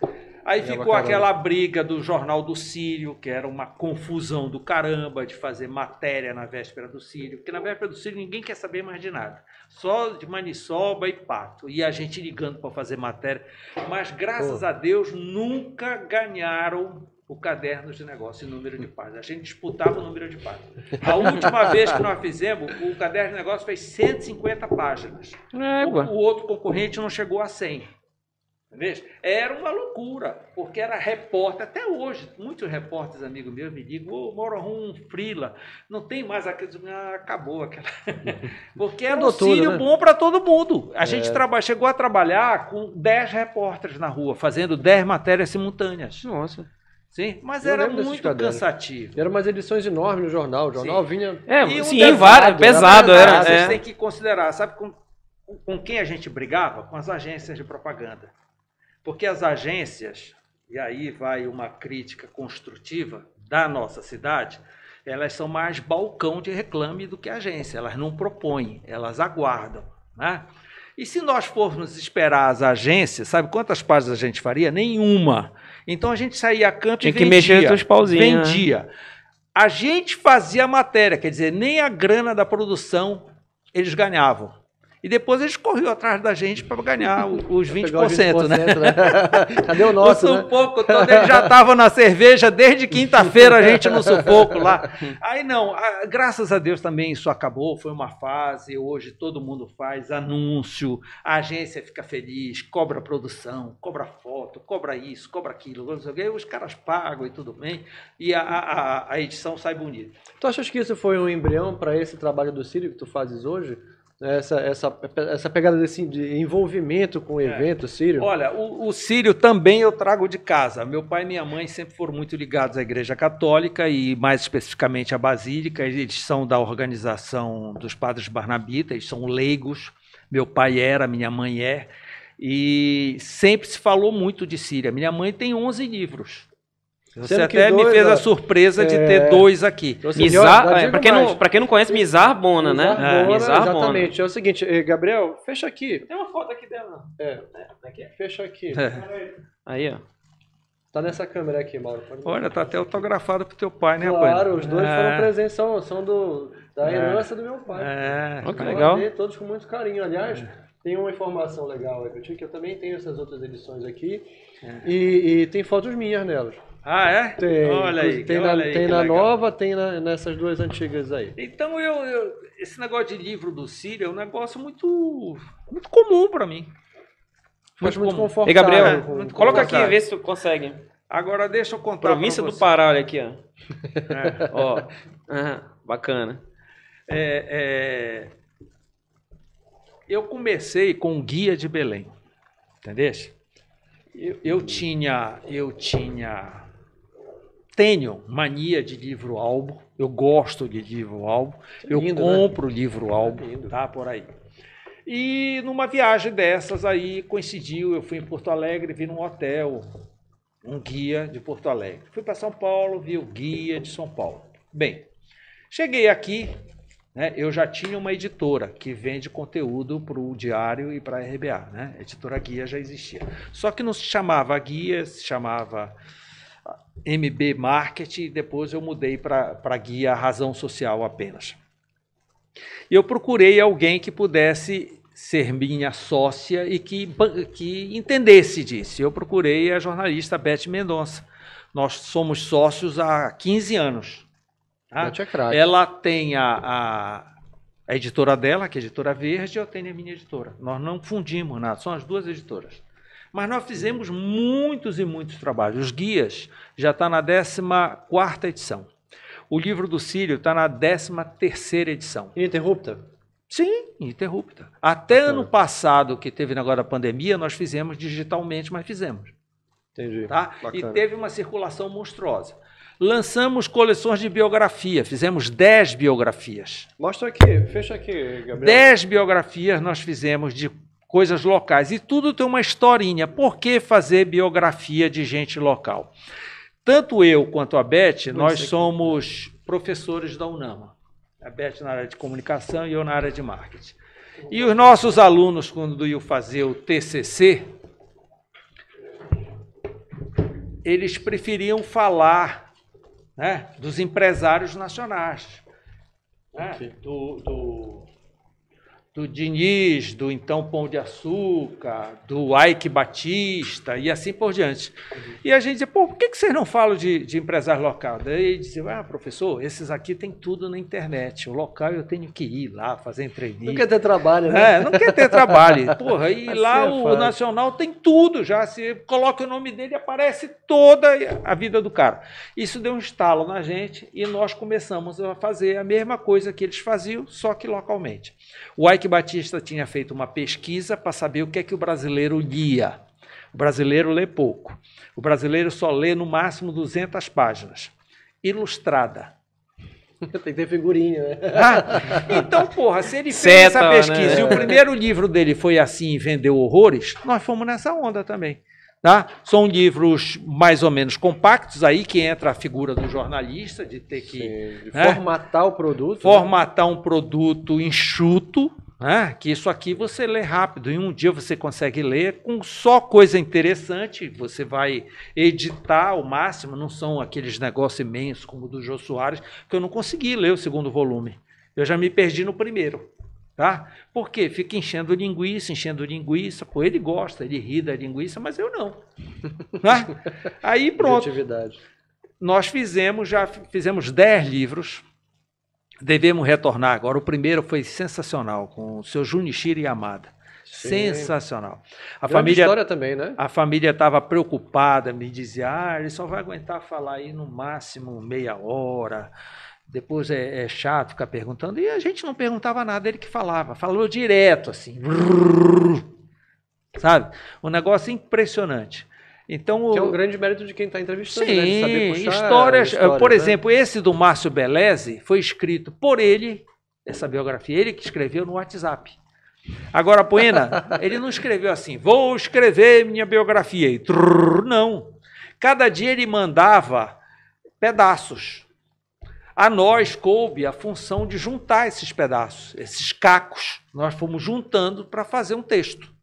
Aí Pegava ficou carona. aquela briga do Jornal do Sírio, que era uma confusão do caramba de fazer matéria na véspera do Sírio, porque na véspera do Sírio ninguém quer saber mais de nada. Só de maniçoba e pato. E a gente ligando para fazer matéria. Mas graças Pô. a Deus nunca ganharam o caderno de negócio em número de páginas. A gente disputava o número de páginas. A última vez que nós fizemos, o caderno de negócio fez 150 páginas. O, Égua. o outro concorrente não chegou a 100. Entendeu? Era uma loucura, porque era repórter, até hoje, muitos repórteres amigos meus me ligam, ô, moro um frila, não tem mais aquele, ah, acabou aquela. Porque era um auxílio né? bom para todo mundo. A É. gente traba- chegou a trabalhar com 10 repórteres na rua, fazendo 10 matérias simultâneas. Nossa. Sim, mas Eu era muito cansativo. Eram umas edições enormes no jornal. O jornal vinha. É, E sim, pesado, várias, pesado, pesado, era. Vocês é. têm que considerar, sabe com, com quem a gente brigava? Com as agências de propaganda. Porque as agências, e aí vai uma crítica construtiva da nossa cidade, elas são mais balcão de reclame do que agência. Elas não propõem, elas aguardam. Né? E se nós formos esperar as agências, sabe quantas páginas a gente faria? Nenhuma. Então a gente saía a campo Tinha e que vendia. mexer os pauzinhos, né? Vendia. A gente fazia a matéria, quer dizer, nem a grana da produção eles ganhavam. E depois eles corriam atrás da gente para ganhar os 20%, Pegar os né? 20%, né? Cadê o nosso, o né? sufoco todo, ele já estava na cerveja desde quinta-feira, a gente no sufoco lá. Aí não, graças a Deus também isso acabou, foi uma fase, hoje todo mundo faz anúncio, a agência fica feliz, cobra produção, cobra foto, cobra isso, cobra aquilo, não sei o quê, os caras pagam e tudo bem, e a, a, a edição sai bonita. Tu achas que isso foi um embrião para esse trabalho do Sírio que tu fazes hoje? Essa, essa, essa pegada desse, de envolvimento com o evento Sírio? Olha, o, o Sírio também eu trago de casa. Meu pai e minha mãe sempre foram muito ligados à Igreja Católica e mais especificamente à Basílica. Eles são da organização dos Padres Barnabitas, são leigos. Meu pai era, minha mãe é. E sempre se falou muito de Síria. Minha mãe tem 11 livros. Você que até me dois, fez a surpresa de é, ter dois aqui. Então, assim, Mizar, eu- eu é, pra, quem não, quem não conhece, Mizar Bona, né? Mizar É, Bona, Mizar Bona. exatamente. É o seguinte, eh, Gabriel, fecha aqui. Tem uma foto aqui dela. É, fecha aqui. É. Aí, ó. Tá nessa câmera aqui, Mauro. Olha, tá até autografado pro teu pai, né, Claro, os dois É. foram presentes, são, são do, da É. herança do meu pai. É. Ó, que Eu legal. todos com muito carinho. Aliás, tem uma informação legal aí, que eu também tenho essas outras edições aqui. E, e tem fotos minhas nelas. Ah, é? Tem, olha aí, tem olha na, aí tem na nova, tem na- nessas duas antigas aí. Então eu, eu- esse negócio de livro do Sírio é um negócio muito muito comum para mim. Mas Muito muito comum. confortável. Ei, Gabriel, com- muito com- coloca aqui, vontade. vê se tu consegue. Agora deixa eu contar Província pra do. Pará, olha aqui, ó. É, Ó. Aham, bacana. é, é, eu comecei com o guia de Belém, entendeu? Eu, eu tinha eu tinha tenho mania de livro-álbum, eu gosto de livro-álbum, eu lindo, compro livro-álbum, lindo. tá por aí. E numa viagem dessas aí coincidiu, eu fui em Porto Alegre, vi num hotel um guia de Porto Alegre. Fui para São Paulo, vi o guia de São Paulo. Bem, cheguei aqui, né, eu já tinha uma editora que vende conteúdo para o Diário e para a RBA. Né? A editora Guia já existia. Só que não se chamava Guia, se chamava MB Marketing, e depois eu mudei para a Guia Razão Social apenas. E eu procurei alguém que pudesse ser minha sócia e que, que entendesse disso. Eu procurei a jornalista Beth Mendonça. Nós somos sócios há 15 anos. tá? É. Ela tem a, a, a editora dela, que é a editora Verde, e eu tenho a minha editora. Nós não fundimos nada, são as duas editoras. Mas nós fizemos muitos e muitos trabalhos. Os guias já está na 14 edição. O livro do Círio está na 13 edição. Ininterrupta? Sim, interrupta. Até ano passado, que teve agora a pandemia, nós fizemos digitalmente, mas fizemos. Entendi. Tá? E teve uma circulação monstruosa. Lançamos coleções de biografia, fizemos 10 biografias. Mostra aqui, fecha aqui, Gabriel. 10 biografias nós fizemos de coisas locais. E tudo tem uma historinha. Por que fazer biografia de gente local? Tanto eu quanto a Beth, nós somos professores da UNAMA. A Beth na área de comunicação e eu na área de marketing. E os nossos alunos, quando iam fazer o TCC, eles preferiam falar né, dos empresários nacionais. né, do, do, do Diniz, do então Pão de Açúcar, do Ike Batista e assim por diante. E a gente dizia, pô, por que, que vocês não falam de, de empresário local? Daí ele dizia, ah, professor, esses aqui tem tudo na internet. O local eu tenho que ir lá fazer entrevista. Não quer ter trabalho, né? É, não quer ter trabalho. Porra, e Assim lá é o fácil. Nacional tem tudo já. Se coloca o nome dele, aparece toda a vida do cara. Isso deu um estalo na gente e nós começamos a fazer a mesma coisa que eles faziam, só que localmente. O Ike Batista tinha feito uma pesquisa para saber o que é que o brasileiro lia. O brasileiro lê pouco. O brasileiro só lê no máximo 200 páginas. Ilustrada. Tem que ter figurinha, né? Ah, então, porra, se ele fez Seta, essa pesquisa né? e o primeiro livro dele foi assim e vendeu horrores, nós fomos nessa onda também. Tá? São livros mais ou menos compactos, aí que entra a figura do jornalista, de ter que Sim, de É. formatar o produto. né? formatar um produto enxuto, né? que isso aqui você lê rápido, em um dia você consegue ler com só coisa interessante, você vai editar ao máximo, não são aqueles negócios imensos como o do Jô Soares, que eu não consegui ler o segundo volume. Eu já me perdi no primeiro. Tá? Por quê? Fica enchendo linguiça, enchendo linguiça. Pô, ele gosta, ele ri da linguiça, mas eu não. Tá? Aí pronto nós fizemos, já fizemos 10 livros. Devemos retornar agora. O primeiro foi sensacional, com o seu Junichiro Yamada. Sim. Sensacional. A Grande família história também, né? a família estava preocupada, me dizia: ah, ele só vai aguentar falar aí no máximo meia hora. Depois é, é chato ficar perguntando. E a gente não perguntava nada, ele que falava. Falou direto, assim. Sabe? Um negócio impressionante. Então, Que é o- um grande mérito de quem está entrevistando, né? De Sim, saber puxar histórias. histórias, por né? exemplo, esse do Márcio Beleze foi escrito por ele, essa biografia, ele que escreveu no WhatsApp. Agora, Poena, ele não escreveu assim, vou escrever minha biografia. E trrr, não. Cada dia ele mandava pedaços. A nós coube a função de juntar esses pedaços, esses cacos. Nós fomos juntando para fazer um texto.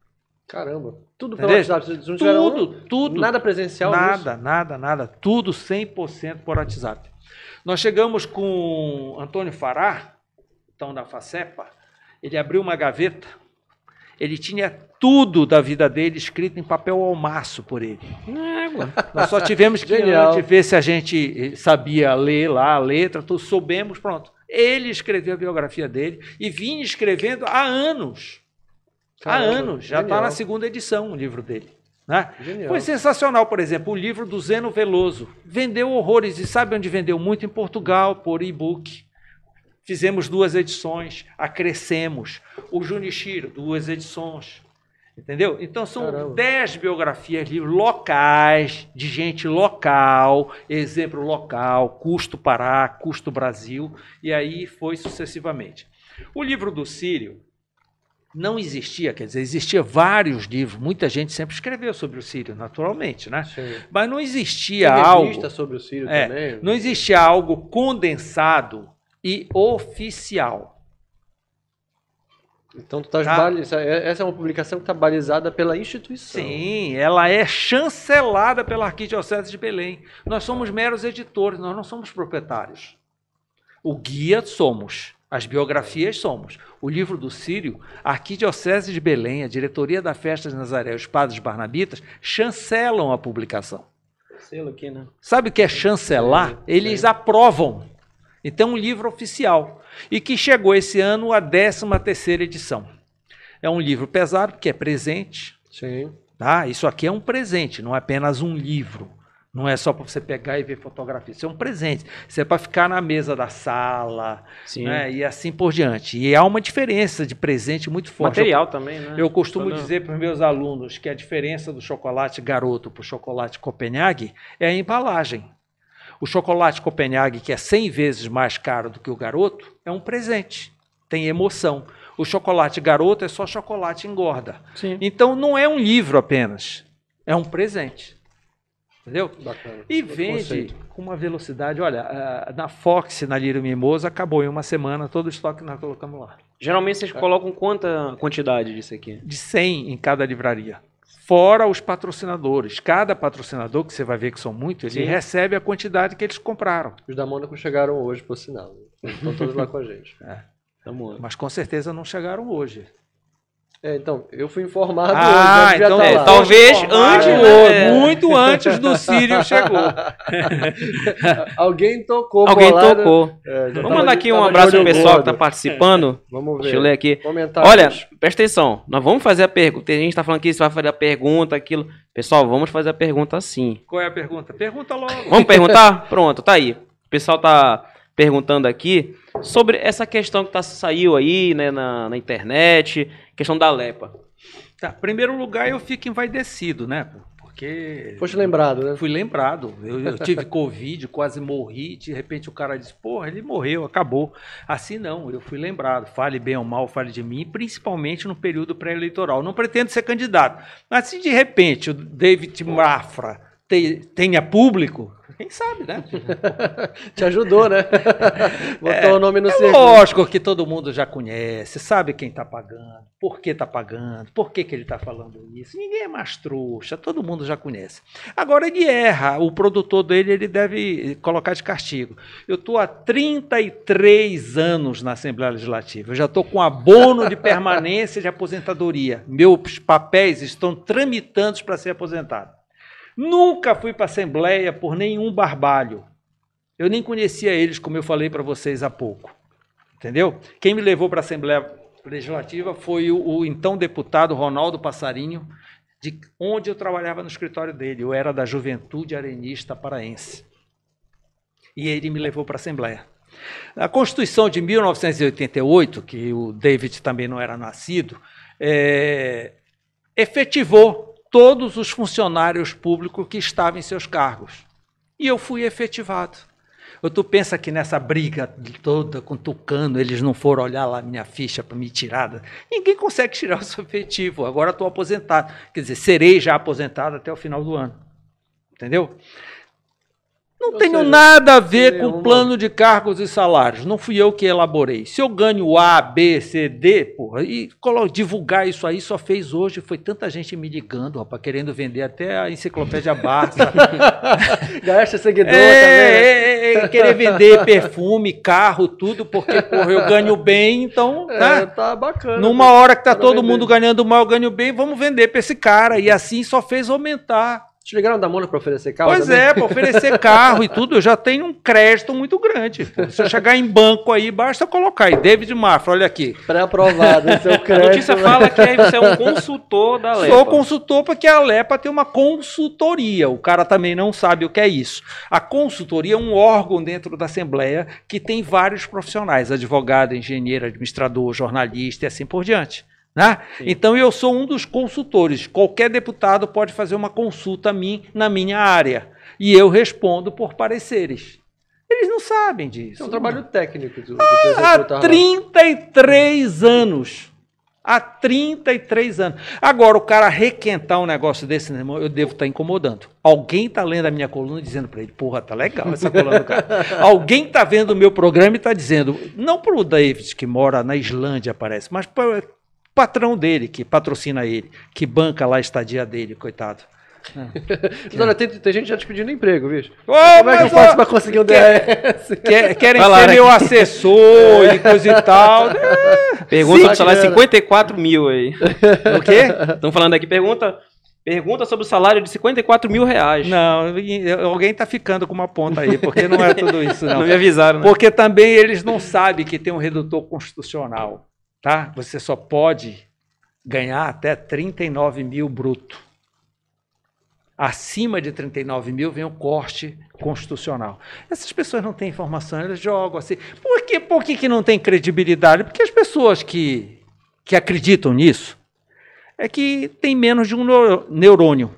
Caramba. Tudo pelo Entendeu? WhatsApp. Vocês não Tudo, tudo. Nada presencial Nada, nada, nada. Tudo 100% por WhatsApp. Nós chegamos com Antônio Fará, então da FACEPA, ele abriu uma gaveta, ele tinha tudo da vida dele escrito em papel almaço por ele. Nós só tivemos que ver se a gente eh, sabia ler lá a letra, tudo, soubemos, pronto. Ele escreveu a biografia dele e vinha escrevendo há anos. há Caramba, anos. Já está na segunda edição o livro dele. Né? Genial. Foi sensacional, por exemplo, o livro do Zeno Veloso. Vendeu horrores. E sabe onde vendeu? Muito em Portugal, por e-book. Fizemos duas edições, acrescemos. O Junichiro, duas edições. Entendeu? Então são Caramba. 10 biografias livros locais, de gente local, exemplo local, custo Pará, custo Brasil, e aí foi sucessivamente. O livro do Sírio não existia, quer dizer, existia vários livros, muita gente sempre escreveu sobre o Sírio, naturalmente, né? Sim. Mas não existia Tem algo. revista sobre o Sírio É, também? Não existia algo condensado e oficial. Então tu tá, Tá. baliza- é- essa é uma publicação que está balizada pela instituição. Sim, ela é chancelada pela Arquidiocese de Belém. Nós somos meros editores, nós não somos proprietários. O guia somos, as biografias somos. O livro do Sírio, a Arquidiocese de Belém, a diretoria da Festa de Nazaré, os padres barnabitas, chancelam a publicação. Selo aqui, né? Sabe o que é chancelar? Sim, Eles sim. aprovam. Então, um livro oficial. E que chegou esse ano a 13 terceira edição. É um livro pesado, porque é presente. Sim. Tá? Isso aqui é um presente, não é apenas um livro. Não é só para você pegar e ver fotografia. Isso é um presente. Isso é para ficar na mesa da sala, né? e assim por diante. E há uma diferença de presente muito forte. Material também, né? Eu costumo Toda- dizer para os meus alunos que a diferença do chocolate garoto para o chocolate Copenhague é a embalagem. O chocolate Copenhague, que é 100 vezes mais caro do que o garoto, é um presente, tem emoção. O chocolate garoto é só chocolate engorda. Sim. Então não é um livro apenas, é um presente. Entendeu? Bacana. E Outro vende conceito. com uma velocidade. Olha, na Fox, na Lírio Mimosa, acabou em uma semana todo o estoque que nós colocamos lá. Geralmente vocês colocam quanta quantidade disso aqui? de 100 em cada livraria. Fora os patrocinadores. Cada patrocinador, que você vai ver que são muitos, ele Sim. recebe a quantidade que eles compraram. Os da Mônaco chegaram hoje, por sinal. Estão todos lá com a gente. Tamo... Mas com certeza não chegaram hoje. É, então, eu fui informado Ah, hoje. então estar é, lá. talvez antes, né? Muito antes do Sírio chegou. Alguém tocou Alguém bolado. tocou. É, Vamos tava mandar aqui um abraço pro pessoal que tá participando. Vamos ver. Deixa eu ler aqui. Comentários. Olha, presta atenção. Nós vamos fazer a pergunta. Tem gente que tá falando que você vai fazer a pergunta, aquilo. Pessoal, vamos fazer a pergunta sim. Qual é a pergunta? Pergunta logo. Vamos perguntar? Pronto, tá aí. O pessoal tá perguntando aqui sobre essa questão que tá, saiu aí né, na, na internet, questão da Lepa. Tá, primeiro lugar, eu fico envaidecido, né? Porque Foste lembrado, né? fui lembrado. Eu, eu tive Covid, quase morri. De repente o cara disse: Porra, ele morreu, acabou. Assim não, eu fui lembrado. Fale bem ou mal, fale de mim, principalmente no período pré-eleitoral. Não pretendo ser candidato. Mas se de repente o David Mafra te- tenha público, quem sabe, né? Te ajudou, né? Botou o nome no É lógico que todo mundo já conhece, sabe quem está pagando, por que está pagando, por que, que ele está falando isso. Ninguém é mais trouxa, todo mundo já conhece. Agora ele erra, o produtor dele ele deve colocar de castigo. Eu estou há 33 anos na Assembleia Legislativa, eu já estou com abono de permanência de aposentadoria. Meus papéis estão tramitando para ser aposentado. Nunca fui para a Assembleia por nenhum barbalho. Eu nem conhecia eles, como eu falei para vocês há pouco. Entendeu? Quem me levou para a Assembleia Legislativa foi o, o então deputado Ronaldo Passarinho, de onde eu trabalhava no escritório dele. Eu era da Juventude Arenista Paraense. E ele me levou para a Assembleia. A Constituição de 1988, que o David também não era nascido, é, efetivou todos os funcionários públicos que estavam em seus cargos. E eu fui efetivado. Ou tu pensa que nessa briga toda com Tucano, eles não foram olhar lá minha ficha para me tirar? Ninguém consegue tirar o seu efetivo. Agora estou aposentado. Quer dizer, serei já aposentado até o final do ano. Entendeu? Não Ou tenho seja, nada a ver seria com o plano de cargos e salários. Não fui eu que elaborei. Se eu ganho A, B, C, D, porra, e colo- divulgar isso aí só fez hoje. Foi tanta gente me ligando, rapaz, querendo vender até a enciclopédia Barça. Gasta seguidor É, também. né? é, é, querer vender perfume, carro, tudo, porque, porra, eu ganho bem, então, É, tá? tá bacana. Numa hora que tá Para todo vender. mundo ganhando mal, eu ganho bem, vamos vender pra esse cara. E assim só fez aumentar. Te ligaram da Mônica para oferecer carro? Pois também? é, para oferecer carro e tudo, eu já tenho um crédito muito grande. Se eu chegar em banco aí, basta colocar aí, David Mafra, olha aqui. Pré-aprovado, seu A crédito. notícia né? fala que aí você é um consultor da Lepa. Sou consultor porque a Lepa tem uma consultoria. O cara também não sabe o que é isso. A consultoria é um órgão dentro da Assembleia que tem vários profissionais: advogado, engenheiro, administrador, jornalista e assim por diante. Né? Então eu sou um dos consultores. Qualquer deputado pode fazer uma consulta a mim na minha área. E eu respondo por pareceres. Eles não sabem disso. É um trabalho técnico. Do, do Há 33 anos. Há 33 anos. Agora, o cara requentar um negócio desse, meu irmão, eu devo estar incomodando. Alguém está lendo a minha coluna e dizendo para ele, porra, tá legal essa coluna do cara. Alguém está vendo o meu programa e está dizendo, não para o David, que mora na Islândia, parece, mas para patrão dele, que patrocina ele, que banca lá a estadia dele, coitado. Olha, tem, tem gente já te pedindo emprego, bicho. Ô, Como é que eu faço ó, pra conseguir um DRS? Quer- querem lá, ser né? meu assessor e coisa e tal. Pergunta Sim, sobre o salário cara. 54 mil aí. O quê? Estão falando aqui, pergunta, pergunta sobre o salário de 54 mil reais. Não, alguém está ficando com uma ponta aí, porque não é tudo isso, Não não. me avisaram, né? Porque também eles não sabem que tem um redutor constitucional, tá? Você só pode ganhar até 39 mil bruto. Acima de 39 mil vem o corte constitucional. Essas pessoas não têm informação, elas jogam assim. Por, quê? Por que, que não tem credibilidade? Porque as pessoas que, que acreditam nisso é que tem menos de um neu- neurônio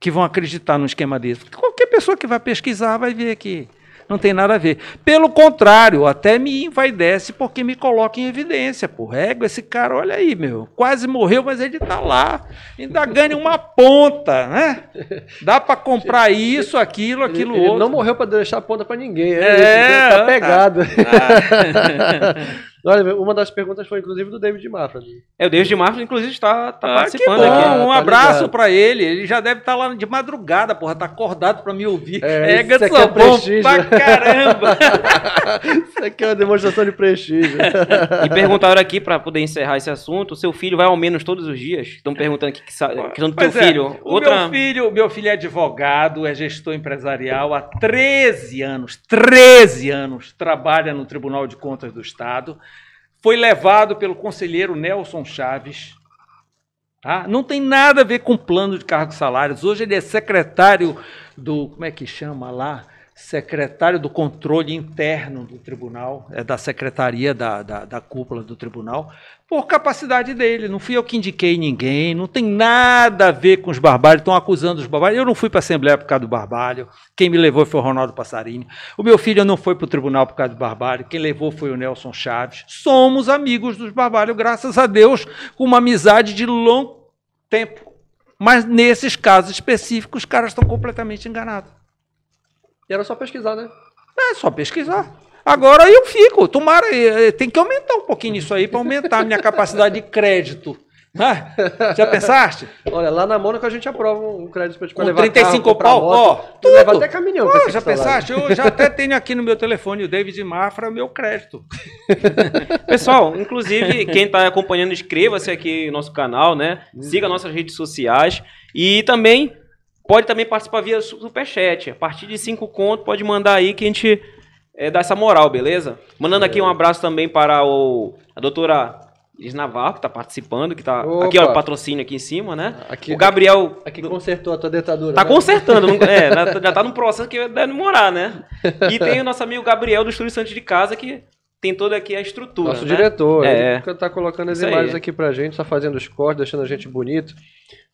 que vão acreditar num esquema desse. Qualquer pessoa que vai pesquisar vai ver que não tem nada a ver. Pelo contrário, até me envaidece porque me coloca em evidência. Pô, rego, esse cara, olha aí, meu, quase morreu, mas ele tá lá. Ainda ganha uma ponta, né? Dá para comprar isso, aquilo, aquilo ele, ele outro. não morreu pra deixar a ponta pra ninguém. É, É, isso, tá ah, pegado. Ah. Olha, uma das perguntas foi inclusive do David Mafra. É, o David Marcos, inclusive, está, está Ah, que participando bom, aqui. né? um Tá abraço pra ele. Ele já deve estar lá de madrugada, porra, tá acordado pra me ouvir. É, É, isso aqui Ganso, é bom prestígio. pra caramba. Isso aqui é uma demonstração de prestígio. E perguntaram aqui, para poder encerrar esse assunto, o seu filho vai ao menos todos os dias? Estão perguntando aqui, que sa- questão do teu é, filho. O Outra... meu filho, meu filho é advogado, é gestor empresarial há 13 anos, 13 anos, trabalha no Tribunal de Contas do Estado. Foi levado pelo conselheiro Nelson Chaves. tá? Não tem nada a ver com plano de cargos e salários. Hoje ele é secretário do, como é que chama lá? Secretário do controle interno do tribunal, é da secretaria da, da, da cúpula do tribunal, por capacidade dele. Não fui eu que indiquei ninguém, não tem nada a ver com os barbalhos, estão acusando os barbalhos. Eu não fui para a Assembleia por causa do barbalho, quem me levou foi o Ronaldo Passarini. O meu filho não foi para o tribunal por causa do barbalho, quem levou foi o Nelson Chaves. Somos amigos dos barbalhos, graças a Deus, com uma amizade de longo tempo. Mas nesses casos específicos, os caras estão completamente enganados. E era só pesquisar, né? É só pesquisar. Agora eu fico. Tomara, eh, tem que aumentar um pouquinho isso aí para aumentar a minha capacidade de crédito. né? Já pensaste? Olha, lá na Mônaco a gente aprova um crédito pra te Com levar 35 carro, pau, ó, Tu leva tudo. até caminhão. Esse já salário. pensaste? Eu já até tenho aqui no meu telefone o David Mafra, meu crédito. Pessoal, inclusive, quem está acompanhando, inscreva-se aqui no nosso canal, né? Uhum. Siga nossas redes sociais. E também pode também participar via superchat. A partir de 5 conto, pode mandar aí que a gente eh, dá essa moral, beleza? Mandando aqui um abraço também para o, a doutora Liz Navarro, que está participando, que tá Opa. aqui, ó, o patrocínio aqui em cima, né? Aqui- o Gabriel Aqui consertou a tua dentadura. Tá né? consertando, não- é, já- já tá num processo que deve demorar, né? E tem o nosso amigo Gabriel do Estúdio Santos de Casa, que tem toda aqui a estrutura. Nosso né? diretor, É. ele tá colocando as Isso aí. imagens aqui pra gente, tá fazendo os cortes, deixando a gente bonito.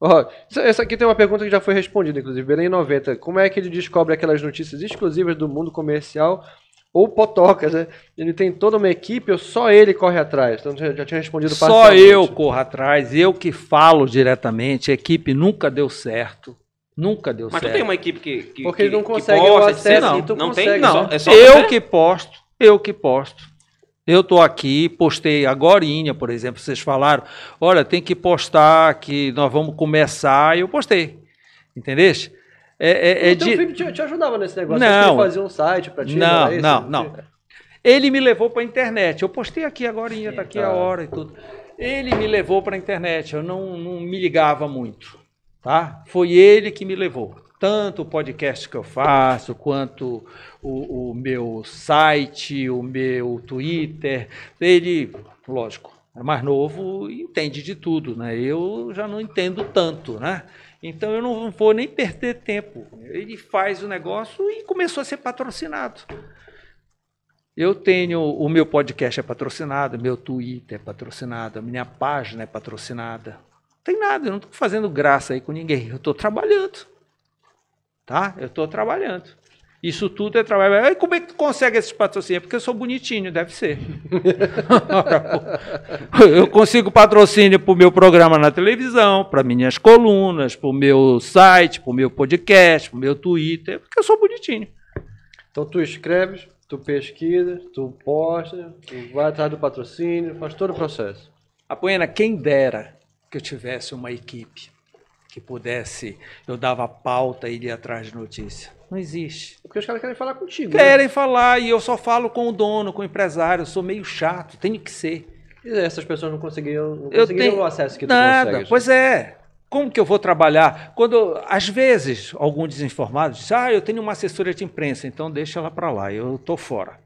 Ó, essa aqui tem uma pergunta que já foi respondida, inclusive, Belém 90. Como é que ele descobre aquelas notícias exclusivas do mundo comercial ou potocas, né? Ele tem toda uma equipe ou só ele corre atrás? Então já, já tinha respondido Só eu corro atrás, eu que falo diretamente. A equipe nunca deu certo. Nunca deu Mas tu certo. tem uma equipe que. que Porque ele que- não que consegue posta, o acesso não, e tu não consegue. tem? Não, é só eu que posto, eu que posto. Eu tô aqui, postei agorinha, por exemplo, vocês falaram, olha, tem que postar que nós vamos começar, e eu postei. Entendeste? É, é, é o teu de- filho te, te ajudava nesse negócio? Não. Fazia um site pra ti? Não, era esse? não, não. Ele me levou para a internet. Eu postei aqui agora, tá aqui a tá. hora e tudo. Ele me levou para a internet. Eu não, não me ligava muito, tá? Foi ele que me levou. Tanto o podcast que eu faço, quanto o, o meu site, o meu Twitter. Ele, lógico, é mais novo e entende de tudo, né? Eu já não entendo tanto, né? Então eu não vou nem perder tempo. Ele faz o negócio e começou a ser patrocinado. Eu tenho o meu podcast é patrocinado, meu Twitter é patrocinado, a minha página é patrocinada. Não tem nada, eu não estou fazendo graça aí com ninguém. Eu estou trabalhando. Tá? Eu estou trabalhando. Isso tudo é trabalho. Aí como é que tu consegue esses patrocínios? Porque eu sou bonitinho, deve ser. eu consigo patrocínio para o meu programa na televisão, para minhas colunas, para o meu site, para o meu podcast, para o meu Twitter, porque eu sou bonitinho. Então tu escreves, tu pesquisa, tu posta, tu vai atrás do patrocínio, faz todo o processo. Apoena, quem dera que eu tivesse uma equipe que pudesse, eu dava pauta e ia atrás de notícia. Não existe. Porque os caras querem falar contigo. né? Querem falar e eu só falo com o dono, com o empresário. Eu sou meio chato, tenho que ser. E essas pessoas não conseguiram, não Eu conseguiriam tenho- o acesso que tu Nada. consegues. Pois é. Como que eu vou trabalhar? Quando, às vezes, algum desinformado diz, ah, eu tenho uma assessoria de imprensa, então deixa ela para lá, eu estou fora.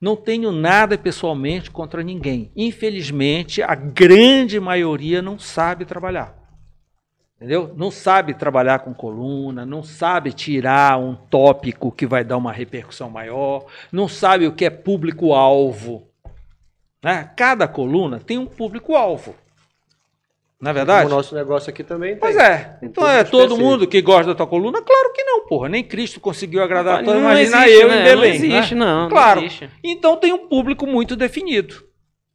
Não tenho nada pessoalmente contra ninguém. Infelizmente, a grande maioria não sabe trabalhar. Entendeu? Não sabe trabalhar com coluna, não sabe tirar um tópico que vai dar uma repercussão maior, não sabe o que é público-alvo. Né? Cada coluna tem um público-alvo. Na é verdade? Como o nosso negócio aqui também Pois tem. é. Um Então é todo específico. mundo que gosta da tua coluna? Claro que não, porra. Nem Cristo conseguiu agradar a. Não Imagina existe, eu né? em Belém. Não existe, né? não. Claro. Não existe. Então tem um público muito definido.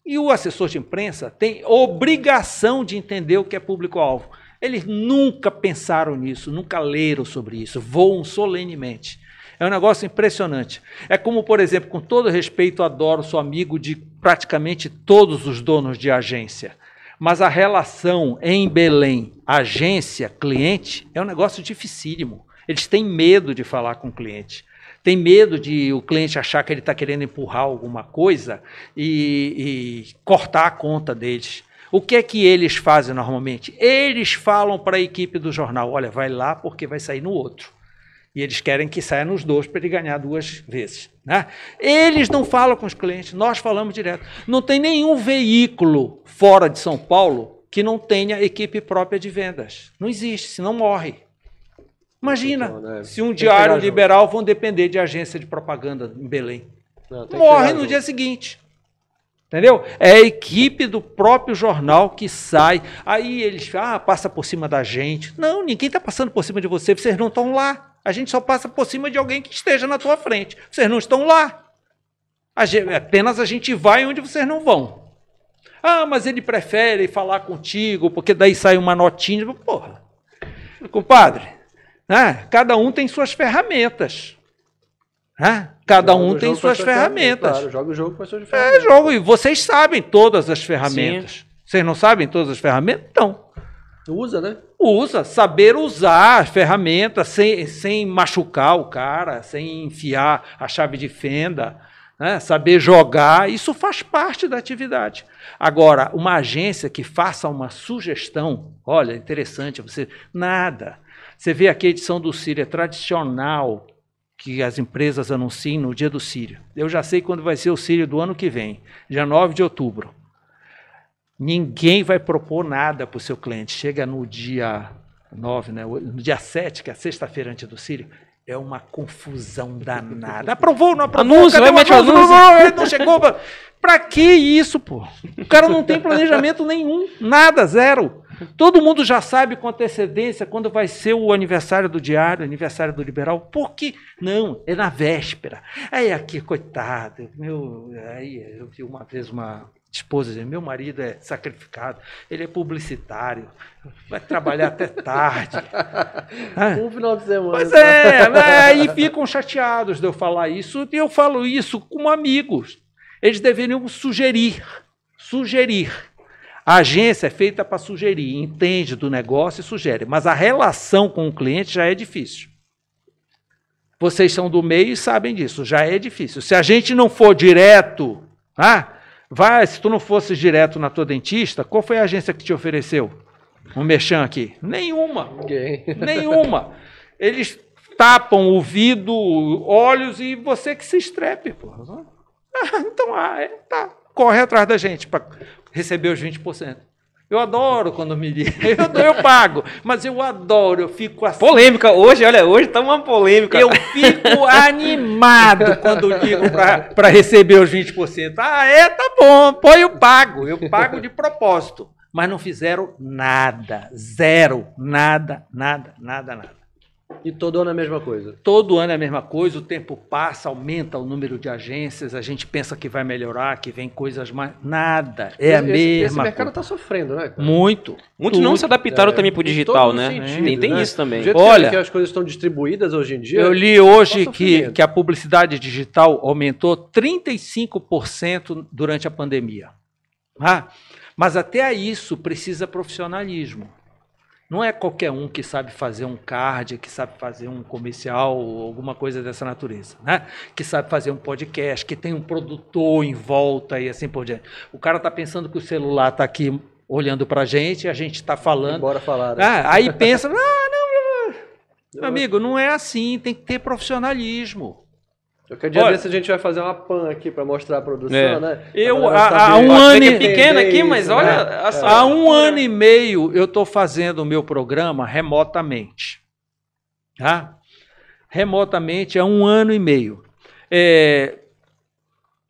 E o assessor de imprensa tem obrigação de entender o que é público-alvo. Eles nunca pensaram nisso, nunca leram sobre isso, voam solenemente. É um negócio impressionante. É como, por exemplo, com todo respeito, adoro, sou amigo de praticamente todos os donos de agência. Mas a relação em Belém, agência-cliente, é um negócio dificílimo. Eles têm medo de falar com o cliente. Tem medo de o cliente achar que ele está querendo empurrar alguma coisa e, e cortar a conta deles. O que é que eles fazem normalmente? Eles falam para a equipe do jornal: olha, vai lá porque vai sair no outro. E eles querem que saia nos dois para ele ganhar duas vezes. Né? Eles não falam com os clientes, nós falamos direto. Não tem nenhum veículo fora de São Paulo que não tenha equipe própria de vendas. Não existe, senão morre. Imagina Então, né? se um diário liberal vão depender de agência de propaganda em Belém. Não, Morre no dia seguinte. Entendeu? É a equipe do próprio jornal que sai. Aí eles ah, passa por cima da gente. Não, ninguém está passando por cima de você, vocês não estão lá. A gente só passa por cima de alguém que esteja na tua frente. Vocês não estão lá. A gen- apenas a gente vai onde vocês não vão. Ah, mas ele prefere falar contigo, porque daí sai uma notinha. Porra, compadre, né? cada um tem suas ferramentas. Né? Cada Joga um tem suas ferramentas. Claro, joga o jogo com as suas É ferramentas. jogo, e vocês sabem todas as ferramentas. Vocês não sabem todas as ferramentas? Então, Usa, né? usa, saber usar as ferramentas sem, sem machucar o cara, sem enfiar a chave de fenda, né? saber jogar, isso faz parte da atividade. Agora, uma agência que faça uma sugestão, olha, interessante, você nada. Você vê aqui a edição do Sírio, é tradicional que as empresas anunciem no dia do Sírio. Eu já sei quando vai ser o Sírio do ano que vem, dia 9 de outubro. Ninguém vai propor nada para o seu cliente. Chega no dia 9, né? no dia 7, que é sexta-feira antes do Sírio, é uma confusão danada. Aprovou, não aprovou? Anúncio, cadê meter anúncio? anúncio. Não, não, não chegou. pra- Pra que isso, pô? O cara não tem planejamento nenhum, nada, zero. Todo mundo já sabe com antecedência quando vai ser o aniversário do diário, aniversário do liberal. Por que? Não, é na véspera. Aí aqui, coitado, meu, aí eu vi uma vez uma esposa meu marido é sacrificado, ele é publicitário, vai trabalhar até tarde. Um final de semana. Pois é, né? e ficam chateados de eu falar isso, e eu falo isso como amigos. Eles deveriam sugerir, sugerir. A agência é feita para sugerir, entende do negócio e sugere, mas a relação com o cliente já é difícil. Vocês são do meio e sabem disso, já é difícil. Se a gente não for direto, ah, vai, se tu não fosse direto na tua dentista, qual foi a agência que te ofereceu? Um merchan aqui? Nenhuma. Nenhuma. Eles tapam o ouvido, olhos e você que se estrepe, pô. Ah, Então, ah, é, tá. Corre atrás da gente para receber os 20%. Eu adoro quando me. Eu, eu pago, mas eu adoro, eu fico assim. Polêmica, hoje, olha, hoje tá uma polêmica. Eu fico animado quando ligo para receber os 20%. Ah, é, tá bom, põe eu pago. Eu pago de propósito. Mas não fizeram nada. Zero. Nada, nada, nada, nada. E todo ano é a mesma coisa. Todo ano é a mesma coisa, o tempo passa, aumenta o número de agências, a gente pensa que vai melhorar, que vem coisas mais. Nada. É a esse, mesma Esse mercado está sofrendo, né? Cara? Muito. Muitos não se adaptaram É, também pro em digital, né? sentido, tem tem né? isso também. Olha- que, as coisas estão distribuídas hoje em dia. Eu li hoje só que, que a publicidade digital aumentou 35% durante a pandemia. Ah, mas até isso precisa profissionalismo. Não é qualquer um que sabe fazer um card, que sabe fazer um comercial ou alguma coisa dessa natureza, né? Que sabe fazer um podcast, que tem um produtor em volta e assim por diante. O cara está pensando que o celular está aqui olhando para a gente, a gente está falando. Bora falar. Né? Ah, aí pensa, ah, não, meu amigo, não é assim, tem que ter profissionalismo. Qualquer dia Olha- desse a gente vai fazer uma pan aqui para mostrar a produção, É. né? Eu, há- um ano que é pequeno aqui, mas isso, olha né? sua- Há um ano e meio eu estou fazendo o meu programa remotamente. Tá? Remotamente há um ano e meio. É,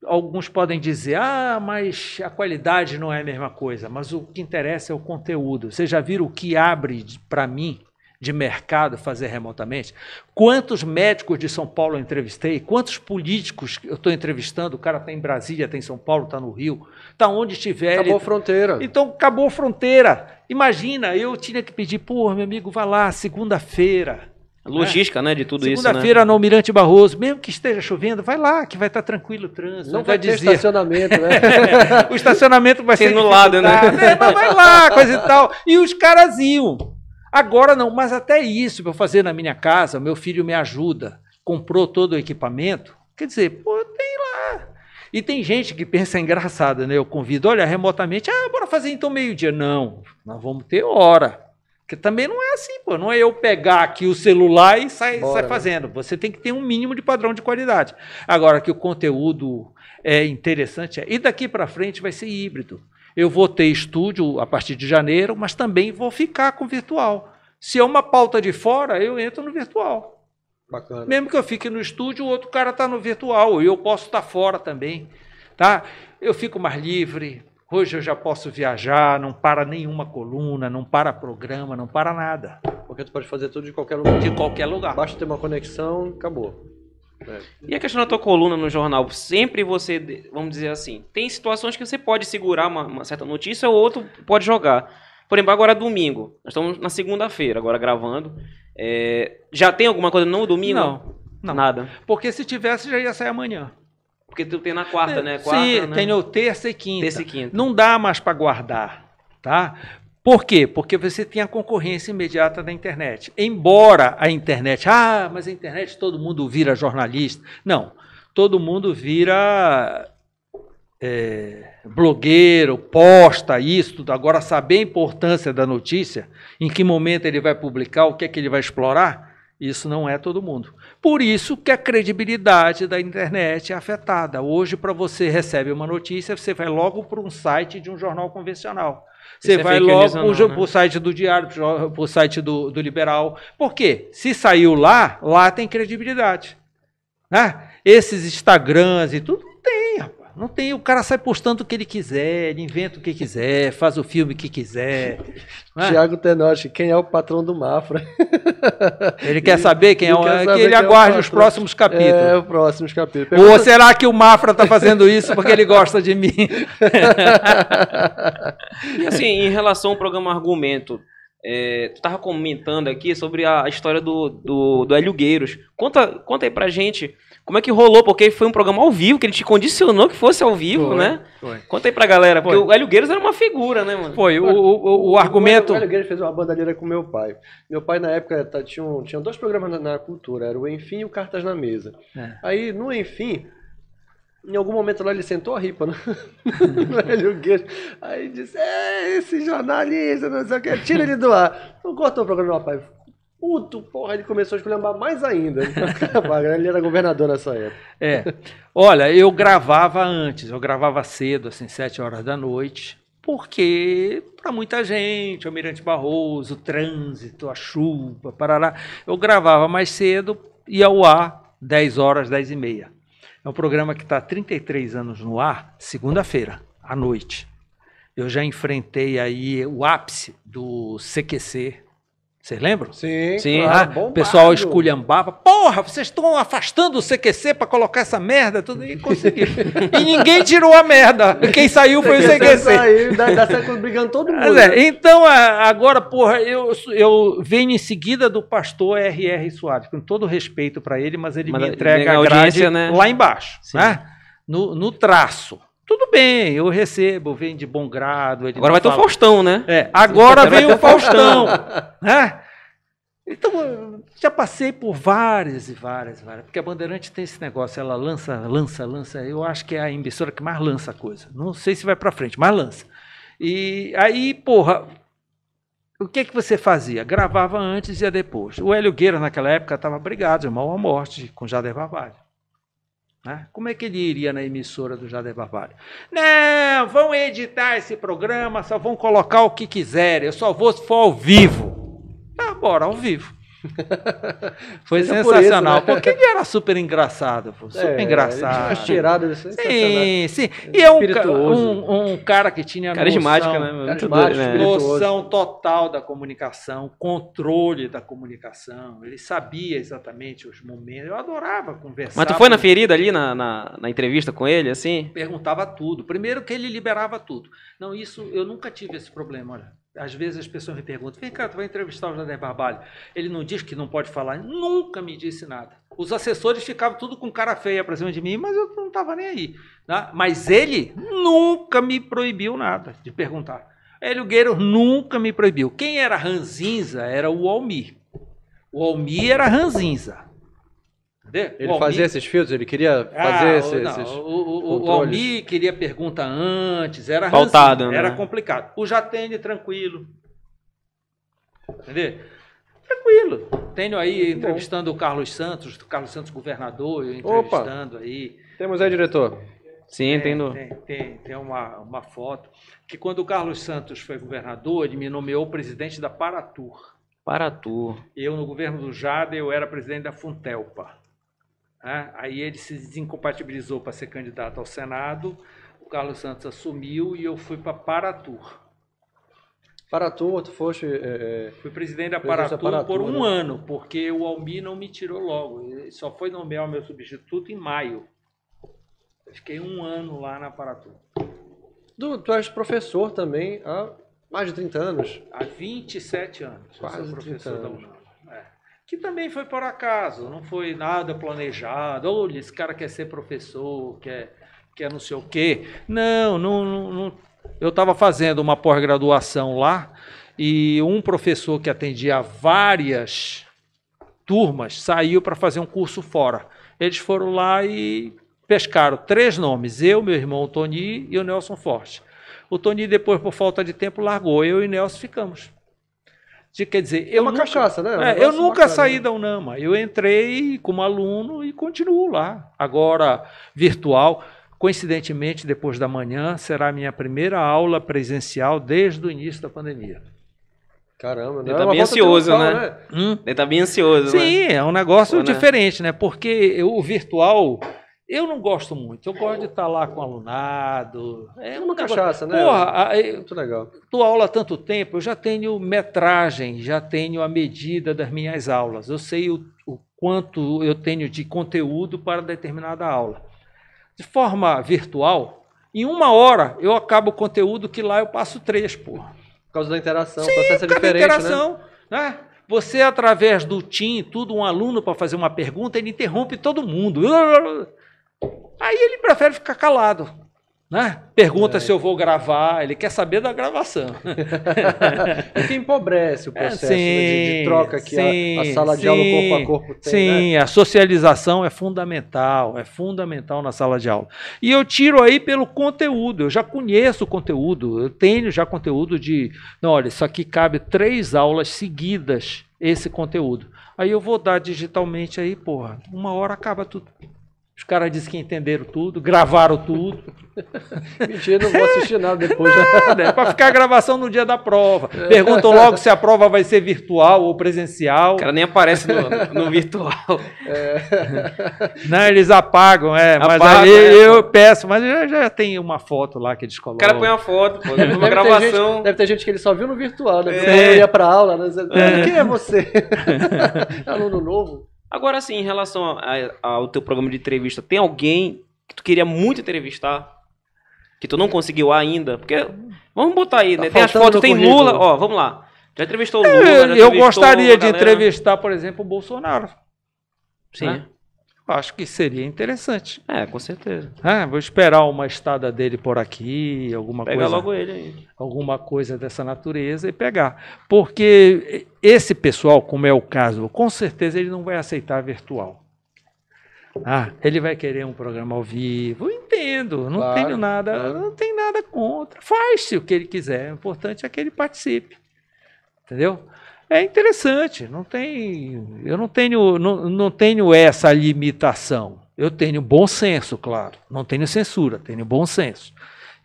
alguns podem dizer, ah, mas a qualidade não é a mesma coisa. Mas o que interessa é o conteúdo. Vocês já viram o que abre para mim de mercado fazer remotamente? Quantos médicos de São Paulo eu entrevistei? Quantos políticos eu estou entrevistando? O cara está em Brasília, está em São Paulo, está no Rio, está onde estiver. ele- Acabou a fronteira. então acabou a fronteira. Imagina, eu tinha que pedir, pô, meu amigo, vai lá, segunda-feira. Logística, né, de tudo isso, né? Segunda-feira no Almirante Barroso, mesmo que esteja chovendo, vai lá, que vai estar tranquilo o trânsito. Não vai ter dizer, estacionamento, né? o estacionamento vai ser Tem no lado, né? né? Mas vai lá, coisa e tal. E os caras iam. Agora não, mas até isso para fazer na minha casa, meu filho me ajuda, comprou todo o equipamento. Quer dizer, pô, tem lá. E tem gente que pensa engraçada, né? Eu convido, olha, remotamente, ah, bora fazer então meio-dia. Não, nós vamos ter hora. Porque também não é assim, pô. Não é eu pegar aqui o celular e sair sai né? fazendo. Você tem que ter um mínimo de padrão de qualidade. Agora que o conteúdo é interessante, é, e daqui para frente vai ser híbrido. Eu vou ter estúdio a partir de janeiro, mas também vou ficar com virtual. Se é uma pauta de fora, eu entro no virtual. Bacana. Mesmo que eu fique no estúdio, o outro cara está no virtual, e eu posso estar fora também. Tá? Eu fico mais livre. Hoje eu já posso viajar, não para nenhuma coluna, não para programa, não para nada. Porque tu pode fazer tudo de qualquer lugar. De qualquer lugar. Basta ter uma conexão, acabou. E a questão da tua coluna no jornal, sempre você, vamos dizer assim, tem situações que você pode segurar uma, uma certa notícia ou outro pode jogar. Por exemplo, agora é domingo, nós estamos na segunda-feira, agora gravando. É, já tem alguma coisa no domingo? Não, não. Nada. Porque se tivesse, já ia sair amanhã. Porque tu tem na quarta, né? Quarta, Sim, né? tem no terça e quinta. Terça e quinta. Não dá mais para guardar, tá? Por quê? Porque você tem a concorrência imediata da internet. Embora a internet, ah, mas a internet todo mundo vira jornalista. Não, todo mundo vira é, blogueiro, posta isso, tudo. Agora, saber a importância da notícia, em que momento ele vai publicar, o que é que ele vai explorar, isso não é todo mundo. Por isso que a credibilidade da internet é afetada. Hoje, para você receber uma notícia, você vai logo para um site de um jornal convencional. Você é vai logo para o né? site do Diário, para o site do, do Liberal. Por quê? Se saiu lá, lá tem credibilidade. Né? Esses Instagrams e tudo, não tem, rapaz. Não tem. O cara sai postando o que ele quiser, ele inventa o que quiser, faz o filme que quiser. né? Tiago Tenochi, quem é o patrão do Mafra? Ele quer saber quem é Ele o. quer que saber ele quem é o aguarde os patrão. próximos capítulos. É, o próximo capítulo. Ou Pergunta- será que o Mafra está fazendo isso porque ele gosta de mim? E assim, em relação ao programa Argumento, é, tu tava comentando aqui sobre a história do, do, do Hélio Gueiros. Conta, conta aí pra gente como é que rolou, porque foi um programa ao vivo, que ele te condicionou que fosse ao vivo, Foi, né? foi. Conta aí pra galera, porque Foi. o Hélio Gueiros era uma figura, né, mano? Foi, o, o, o argumento. O Hélio Guedes fez uma bandalheira com meu pai. Meu pai, na época, tá, tinha, um- tinha dois programas na, na cultura. Era o Enfim e o Cartas na Mesa. É. Aí, no Enfim, em algum momento lá, ele sentou a ripa Guedes. Aí disse, é, esse jornalista, não sei o que, tira ele do ar. Não cortou o programa pai. Puto, porra, ele começou a esculhambar mais ainda. ele era governador nessa época. É. Olha, eu gravava antes, eu gravava cedo, assim, sete horas da noite, porque para muita gente, Almirante Barroso, o trânsito, a chuva, parará. Eu gravava mais cedo, ia ao ar 10 horas, 10 e meia. É um programa que está há 33 anos no ar, segunda-feira, à noite. Eu já enfrentei aí o ápice do CQC, vocês lembram? Sim, Sim. claro, Ah, o pessoal esculhambava. Porra, vocês estão afastando o CQC para colocar essa merda. Tudo e conseguiram. e ninguém tirou a merda. Quem saiu foi o CQC. Saiu, dá, dá certo brigando todo mundo. Mas né? é, então, agora, porra, eu, eu venho em seguida do pastor R.R. Soares, com todo respeito para ele, mas ele Mas me entrega a grade né? lá embaixo, né? No, no traço. Tudo bem, eu recebo, vem de bom grado. Agora vai ter o Faustão, né? é, agora vem o Faustão. né? Então, já passei por várias e várias, várias. Porque a Bandeirante tem esse negócio, ela lança, lança, lança. Eu acho que é a emissora que mais lança a coisa. Não sei se vai para frente, mas lança. E aí, porra, o que que você fazia? Gravava antes e ia depois. O Hélio Gueira, naquela época, estava brigado, mal à morte, com Jader Barbalho. Né? Como é que ele iria na emissora do Jader Barbalho? Não, vão editar esse programa, só vão colocar o que quiserem, eu só vou se for ao vivo. Ah, bora, ao vivo. Foi Seja por sensacional, isso, né? porque ele era super engraçado, pô, super É, engraçado. tiradas sensacionais. Sim, sim. E é um, um, um cara que tinha Carismática, noção, né? Doido, né? noção total da comunicação, controle da comunicação. Ele sabia exatamente os momentos. Eu adorava conversar. Mas tu foi na ferida ali, na, na, na entrevista com ele, assim? perguntava tudo. Primeiro que ele liberava tudo. Não, isso eu nunca tive esse problema, olha. Às vezes as pessoas me perguntam: vem cá, tu vai entrevistar o Jader Barbalho. Ele não diz que não pode falar. Nunca me disse nada. Os assessores ficavam tudo com cara feia pra cima de mim, mas eu não estava nem aí. né? Mas ele nunca me proibiu nada de perguntar. Hélio Gueiro nunca me proibiu. Quem era ranzinza era o Almir. O Almir era ranzinza. Entendeu? Ele Almir- fazia esses filtros, ele queria ah, fazer o- esses, não, esses- o, o, o. Almir queria pergunta antes, era ranzinho, né? era complicado. O Jatene, tranquilo. Entendeu? Tranquilo. Tenho aí Muito bom. entrevistando o Carlos Santos, o Carlos Santos governador, eu Opa. entrevistando aí. Temos aí, diretor. Sim, É, entendo. Tem, tem, tem uma, uma foto. Que quando o Carlos Santos foi governador, ele me nomeou presidente da Paratur. Para tu. Eu, no governo do Jader, eu era presidente da Funtelpa. Né? Aí ele se desincompatibilizou para ser candidato ao Senado, o Carlos Santos assumiu e eu fui para Paratur. Para tu, foste. é, é, Fui presidente da Paratur, Paratur, por um né? ano, porque o Almir não me tirou logo. Ele só foi nomear o meu substituto em maio. Eu fiquei um ano lá na Paratur. tu, tu és professor também há mais de 30 anos. Há 27 anos. Quase 30 professor da anos. Que também foi por acaso, não foi nada planejado. Olha, esse cara quer ser professor, quer, quer não sei o quê. Não, não, não, não. Eu estava fazendo uma pós-graduação lá e um professor que atendia várias turmas saiu para fazer um curso fora. Eles foram lá e pescaram três nomes: eu, meu irmão o Tony e o Nelson Forte. O Tony, depois, por falta de tempo, largou. Eu e o Nelson ficamos. De- Quer dizer, eu uma nunca, cachaça, né? É um É, eu nunca bacana, saí né? da UNAMA. Eu entrei como aluno e continuo lá. Agora, virtual. Coincidentemente, depois da manhã, será a minha primeira aula presencial desde o início da pandemia. Caramba, Ele não tá é bem ansioso, triunfal, né? Hum? Ele tá bem ansioso, né? Sim, é um negócio Pô, né? diferente, né? Porque eu- o virtual, eu não gosto muito. Eu gosto de estar lá com o alunado. É uma um cachaça, né? Porra, Muito legal. dou aula há tanto tempo, eu já tenho metragem, já tenho a medida das minhas aulas. Eu sei o, o quanto eu tenho de conteúdo para determinada aula. De forma virtual, em uma hora eu acabo o conteúdo que lá eu passo três, porra. Por causa da interação, Sim, o processo é diferente, né? interação, né? Você, através do Team, tudo, um aluno para fazer uma pergunta, ele interrompe todo mundo. Aí ele prefere ficar calado. Né? Pergunta É. se eu vou gravar, ele quer saber da gravação. O que empobrece o É, processo né, de, de troca que a- a, sim, sala de sim, aula corpo a corpo tem, Sim, né? a socialização é fundamental, é fundamental na sala de aula. E eu tiro aí pelo conteúdo, eu já conheço o conteúdo, eu tenho já conteúdo de, não, olha, isso aqui cabe três aulas seguidas, esse conteúdo. Aí eu vou dar digitalmente aí, porra, uma hora acaba tudo. Os caras dizem que entenderam tudo, gravaram tudo. Mentira, não vou assistir nada depois. Nada, é para ficar a gravação no dia da prova. Perguntam logo se a prova vai ser virtual ou presencial. O cara nem aparece no, no virtual. Não, eles apagam, é. Mas aí é, eu peço, mas já, já tem uma foto lá que eles O colocam. cara põe uma foto, pô, uma Deve ter, gravação. gente, deve ter gente que ele só viu no virtual, né? Porque É. não ia pra aula, né? Você- Quem é você? Aluno novo? Agora sim, em relação a- a- ao teu programa de entrevista, tem alguém que tu queria muito entrevistar? Que tu não conseguiu ainda? Porque, vamos botar aí, Tá né? Tem as fotos, tem currículo. Lula, ó, vamos lá. Já entrevistou o Lula, já É, eu entrevistou gostaria de entrevistar, por exemplo, o Bolsonaro. Sim, né? Acho que seria interessante. é, com certeza. Ah, vou esperar uma estada dele por aqui, alguma Pega coisa, logo ele aí. alguma coisa dessa natureza e pegar. Porque esse pessoal, como é o caso, com certeza ele não vai aceitar virtual. Ah, ele vai querer um programa ao vivo. Eu entendo, não Claro, tenho nada, claro. não tem nada contra. Faz-se o que ele quiser. O importante é que ele participe. Entendeu? É interessante, não tem, eu não tenho, não, não tenho essa limitação. Eu tenho bom senso, claro. Não tenho censura, tenho bom senso.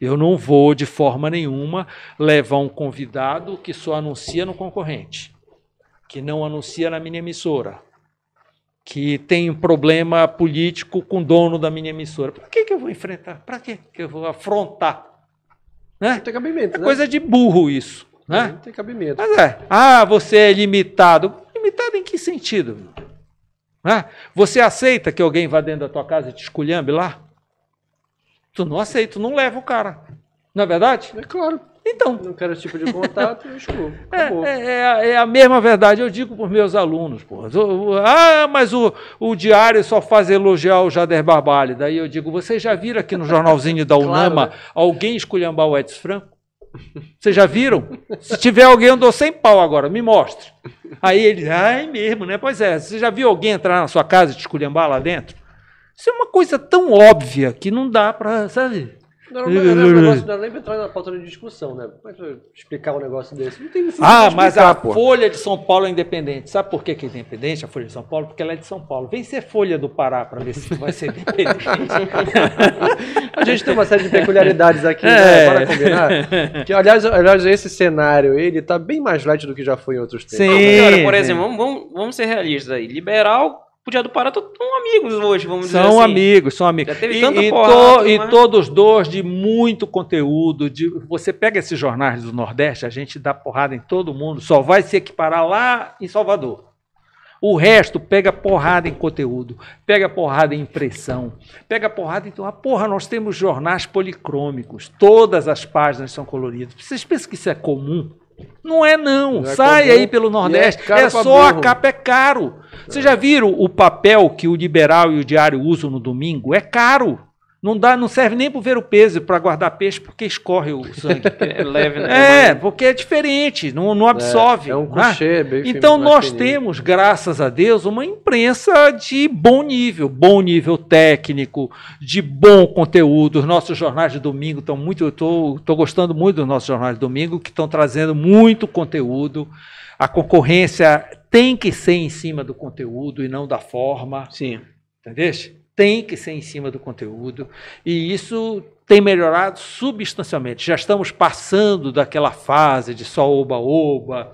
Eu não vou de forma nenhuma levar um convidado que só anuncia no concorrente, que não anuncia na minha emissora, que tem um problema político com o dono da minha emissora. Para que, que eu vou enfrentar? Para que que eu vou afrontar? Né? Não tem cabimento, É né? coisa de burro isso. Né? Não tem cabimento. Mas é, ah, você é limitado. Limitado em que sentido? Né? Você aceita que alguém vá dentro da tua casa e te esculhambe lá? Tu não aceita, tu não leva o cara. Não é verdade? É claro. Então, Não quero esse tipo de contato, eu excluo. é, é- é a- é a mesma verdade, eu digo para os meus alunos. Porra. Ah, mas o, o diário só faz elogiar o Jader Barbalho. Daí eu digo, vocês já viram aqui no jornalzinho da Claro, Unama né? alguém esculhambar o Edson Franco? Vocês já viram? Se tiver alguém, eu dou 100 pau agora, me mostre. Aí ele, ai mesmo, né? Pois é, você já viu alguém entrar na sua casa e te esculhambar lá dentro? Isso é uma coisa tão óbvia que não dá para, sabe? Não, não, não, não, não, negócio- não, nem pra entrar na pauta de discussão, né? Como é que eu vou explicar um negócio desse? Não tem necessidade Ah, mas a pô. Folha de São Paulo é independente. Sabe por que, que é independente a Folha de São Paulo? Porque ela é de São Paulo. Vem ser Folha do Pará para ver se vai ser independente. A gente tem uma série de peculiaridades aqui, É. né? Para combinar. Que, aliás, aliás, esse cenário, ele tá bem mais light do que já foi em outros tempos. Sim. Cara, por exemplo, vamos, vamos, vamos ser realistas aí. Liberal, podia do Pará, estão amigos hoje, vamos dizer São assim. amigos, são amigos. Já teve e, tanta e porrada, to- e mas- todos dois de muito conteúdo. De, você pega esses jornais do Nordeste, a gente dá porrada em todo mundo, só vai se equiparar lá em Salvador. O resto pega porrada em conteúdo, pega porrada em impressão, pega porrada em. Ah, porra, nós temos jornais policrômicos, todas as páginas são coloridas. Vocês pensam que isso é comum? Não é não. Não é Sai comum. aí pelo Nordeste. É é só a capa é caro. Vocês já viram o papel que o Liberal e o Diário usam no domingo? É caro. Não dá, não serve nem para ver o peso para guardar peixe porque escorre o sangue. É leve, né? é, porque é diferente, não, não absorve. É um né? coucher bem Então nós fininho. temos, graças a Deus, uma imprensa de bom nível, bom nível técnico, de bom conteúdo. Os nossos jornais de domingo estão muito, eu estou gostando muito dos nossos jornais de domingo, que estão trazendo muito conteúdo. A concorrência tem que ser em cima do conteúdo e não da forma. Sim. Entendeu? Tem que ser em cima do conteúdo. E isso tem melhorado substancialmente. Já estamos passando daquela fase de só oba-oba,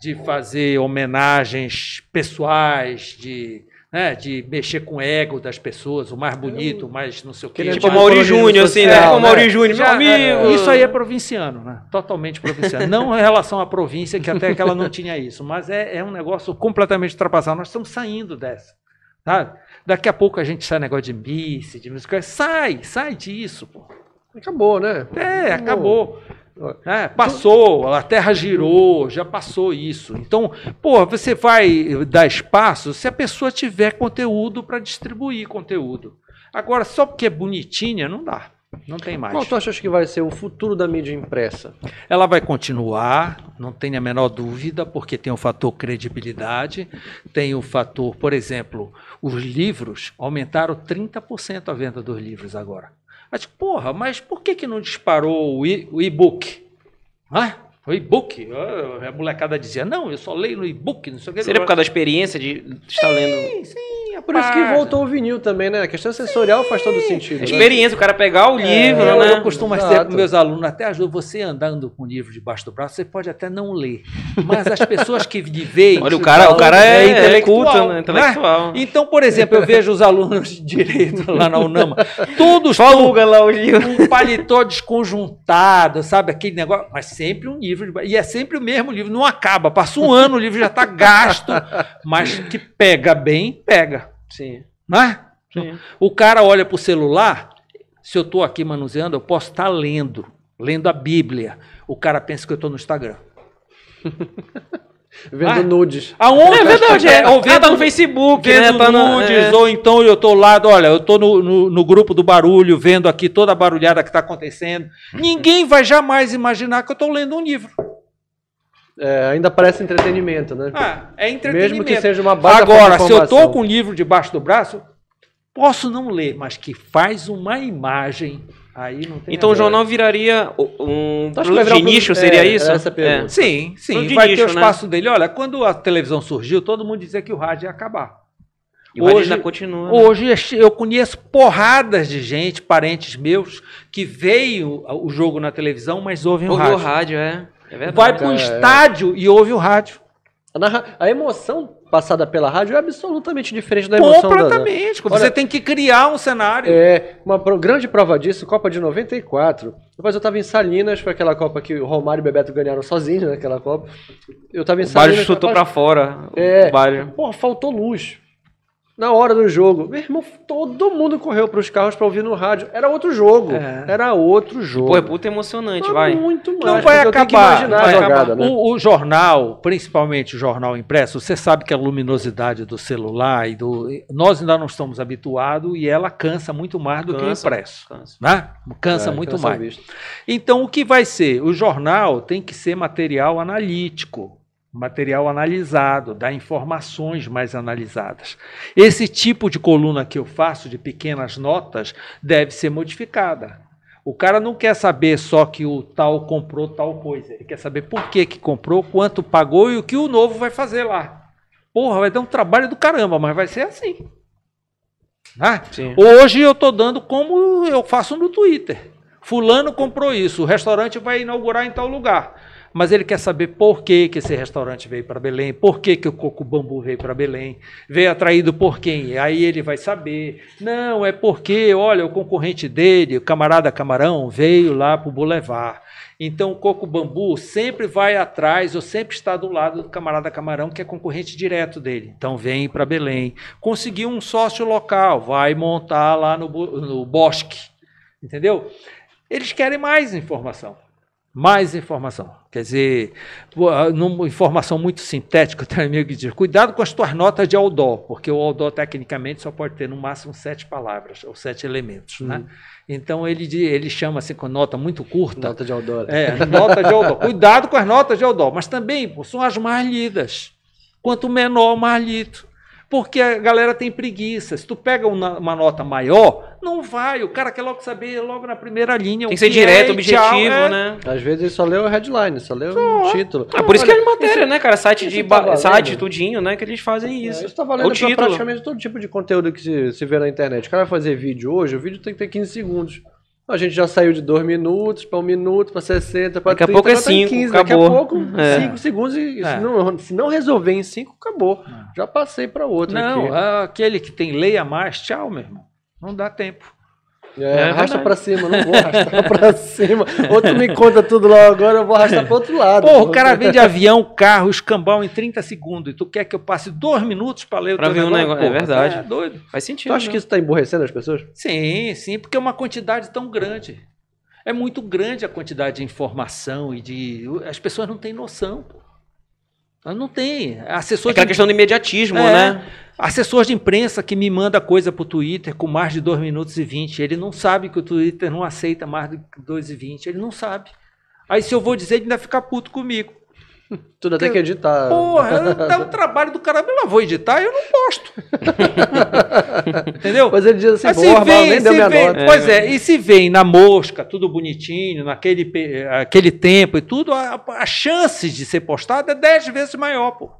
de fazer homenagens pessoais, de, né, de mexer com o ego das pessoas, o mais bonito, o mais não sei o quê. Tipo o Mauri colonismo Júnior, assim, né? social, Tipo o Mauri né? Júnior, meu amigo. é, Isso aí é provinciano, né? Totalmente provinciano. Não em relação à província, que até que ela não tinha isso, mas é, é um negócio completamente ultrapassado. Nós estamos saindo dessa. Sabe? Daqui a pouco a gente sai negócio de Miss, de música. Sai, sai disso, pô. Acabou, né? É, acabou. É, passou, a Terra girou, já passou isso. Então, pô, você vai dar espaço se a pessoa tiver conteúdo para distribuir conteúdo. Agora, só porque é bonitinha, não dá. Não tem mais. Qual tu achas que vai ser o futuro da mídia impressa? Ela vai continuar, não tem a menor dúvida, porque tem o fator credibilidade, tem o fator, por exemplo, os livros aumentaram 30% a venda dos livros agora. Mas, porra, mas por que, que não disparou o e-book? Ah, o e-book? A molecada dizia, não, eu só leio no e-book, não sei o que. Seria por causa da experiência de estar lendo. Sim, sim, Por isso que voltou o vinil também, né? A questão sensorial faz todo sentido. A né? experiência, o cara pegar o livro, eu, né? eu costumo Exato. para meus alunos, até ajuda você andando com o livro debaixo do braço, você pode até não ler. Mas as pessoas que lhe veem. Olha, o cara, o cara é, é intelectual, culto, né? né? Intelectual. Então, por exemplo, eu vejo os alunos de direito lá na Unama, todos aluga lá o livro. com um paletó desconjuntado, sabe? Aquele negócio, mas sempre um livro. de- E é sempre o mesmo livro, não acaba. Passa um ano, o livro já está gasto, mas que pega bem, pega. Sim. Não é? Sim. O cara olha para o celular, se eu estou aqui manuseando, eu posso estar lendo, lendo a Bíblia. O cara pensa que eu estou no Instagram. Vendo Ah. nudes. Aonde? É verdade, é. Ou Ou tá no Facebook, vendo né? Tá nudes, é. ou então eu estou lá, olha, eu estou no, no, no grupo do barulho, vendo aqui toda a barulhada que está acontecendo. Ninguém vai jamais imaginar que eu estou lendo um livro. É, ainda parece entretenimento, né? Ah, é entretenimento. Mesmo que seja uma baita Agora, se eu estou com o livro debaixo do braço, posso não ler, mas que faz uma imagem, aí não tem Então o jornal viraria um produto de um nicho, seria é, isso? essa a pergunta. Sim, sim, Produto de vai nicho, ter o né? espaço dele. Olha, quando a televisão surgiu, todo mundo dizia que o rádio ia acabar. E o rádio Hoje- ainda continua. né? Hoje eu conheço porradas de gente, parentes meus, que veio o jogo na televisão, mas ouvem o Ouve rádio. o rádio, é. É verdade. Vai para um É. estádio e ouve o rádio. A, emoção passada pela rádio é absolutamente diferente da emoção da- da, Completamente. Você tem que criar um cenário. É, uma pro- grande prova disso, Copa de 94. Depois eu estava em Salinas, foi aquela Copa que o Romário e o Bebeto ganharam sozinhos naquela Copa. Eu estava em O Salinas. chutou pra fora. É. O. Porra, faltou luz. Na hora do jogo. Meu irmão, todo mundo correu pros carros pra ouvir no rádio. Era outro jogo. É. Era outro jogo. Pô, é puta emocionante, Mas vai. Muito mais. Não vai acabar. não vai a jogada, acabar. né? o, o jornal, principalmente o jornal impresso, você sabe que a luminosidade do celular e do. Nós ainda não estamos habituados e ela cansa muito mais do que o Cansa. impresso. Cansa. Né? Cansa É, muito cansa mais. Então, o que vai ser? O jornal tem que ser material analítico, material analisado, dar informações mais analisadas. Esse tipo de coluna que eu faço, de pequenas notas, deve ser modificada. O cara não quer saber só que o tal comprou tal coisa, ele quer saber por que, que comprou, quanto pagou e o que o novo vai fazer lá. Porra, vai dar um trabalho do caramba, mas vai ser assim. Ah. Hoje eu estou dando como eu faço no Twitter. Fulano comprou isso, o restaurante vai inaugurar em tal lugar. Mas ele quer saber por que, que esse restaurante veio para Belém, por que, que o Coco Bambu veio para Belém, veio atraído por quem? Aí ele vai saber. Não, é porque, olha, o concorrente dele, o camarada Camarão, veio lá para o Boulevard. Então o Coco Bambu sempre vai atrás ou sempre está do lado do camarada Camarão, que é concorrente direto dele. Então vem para Belém. Conseguiu um sócio local, vai montar lá no, no bosque. Entendeu? Eles querem mais informação. Mais informação. Quer dizer, numa informação muito sintética, eu tenho um amigo que diz: cuidado com as tuas notas de Aldó, porque o Aldó, tecnicamente, só pode ter no máximo sete palavras, ou sete elementos. Né? Então ele, ele chama assim com nota muito curta. Nota de Aldora. É, nota de Aldó. Cuidado com as notas de Aldó, mas também pô, são as mais lidas. Quanto menor, mais lido. Porque a galera tem preguiça. Se tu pega uma, uma nota maior, não vai. O cara quer logo saber logo na primeira linha. Tem o que ser é direto, e objetivo, tchau, é. né? Às vezes ele só leu a headline, só leu o título. Ah, por isso que Olha, é matéria, né, cara? Site isso de tá valendo. site, tudinho, né? Que eles fazem Isso, isso. isso tá É valendo o pra título. praticamente todo tipo de conteúdo que se, se vê na internet. O cara vai fazer vídeo hoje, o vídeo tem que ter 15 segundos. A gente já saiu de 2 minutos para 1 minuto, para 60, para Daqui a 30, pouco é agora tá em cinco, 15. Daqui a acabou. pouco, É. 5 segundos e É. se, não, se não resolver em 5, acabou. Já passei para outro Não, aqui. aquele que tem leia mais, tchau, meu irmão. Não dá tempo. É, É arrasta verdade. pra cima, não vou arrastar pra cima. Outro me conta tudo lá agora, eu vou arrastar pro outro lado. Pô, o cara vende avião, carro, escambau em 30 segundos e tu quer que eu passe dois minutos para ler o Pra teu ver o negócio, é Porra, verdade. É doido. Faz sentido. Tu acha né? que isso tá emborrecendo as pessoas? Sim, sim, porque é uma quantidade tão grande. É muito grande a quantidade de informação e de. As pessoas não têm noção. pô. Elas não têm. É Assessor aquela de, questão do imediatismo, É. né? Assessor de imprensa que me manda coisa pro Twitter com mais de 2 minutos e 20. Ele não sabe que o Twitter não aceita mais que 2 e 20. Ele não sabe. Aí se eu vou dizer, ele ainda fica puto comigo. Tudo tem que editar. Porra, dá um trabalho do caramba. Eu não vou editar, eu não posto. Entendeu? Depois ele diz assim, Mas porra, mas vem, nem deu minha vem- nota. Pois é, e se vem na mosca, tudo bonitinho, naquele aquele tempo e tudo, a, a chance de ser postado é 10 vezes maior, pô.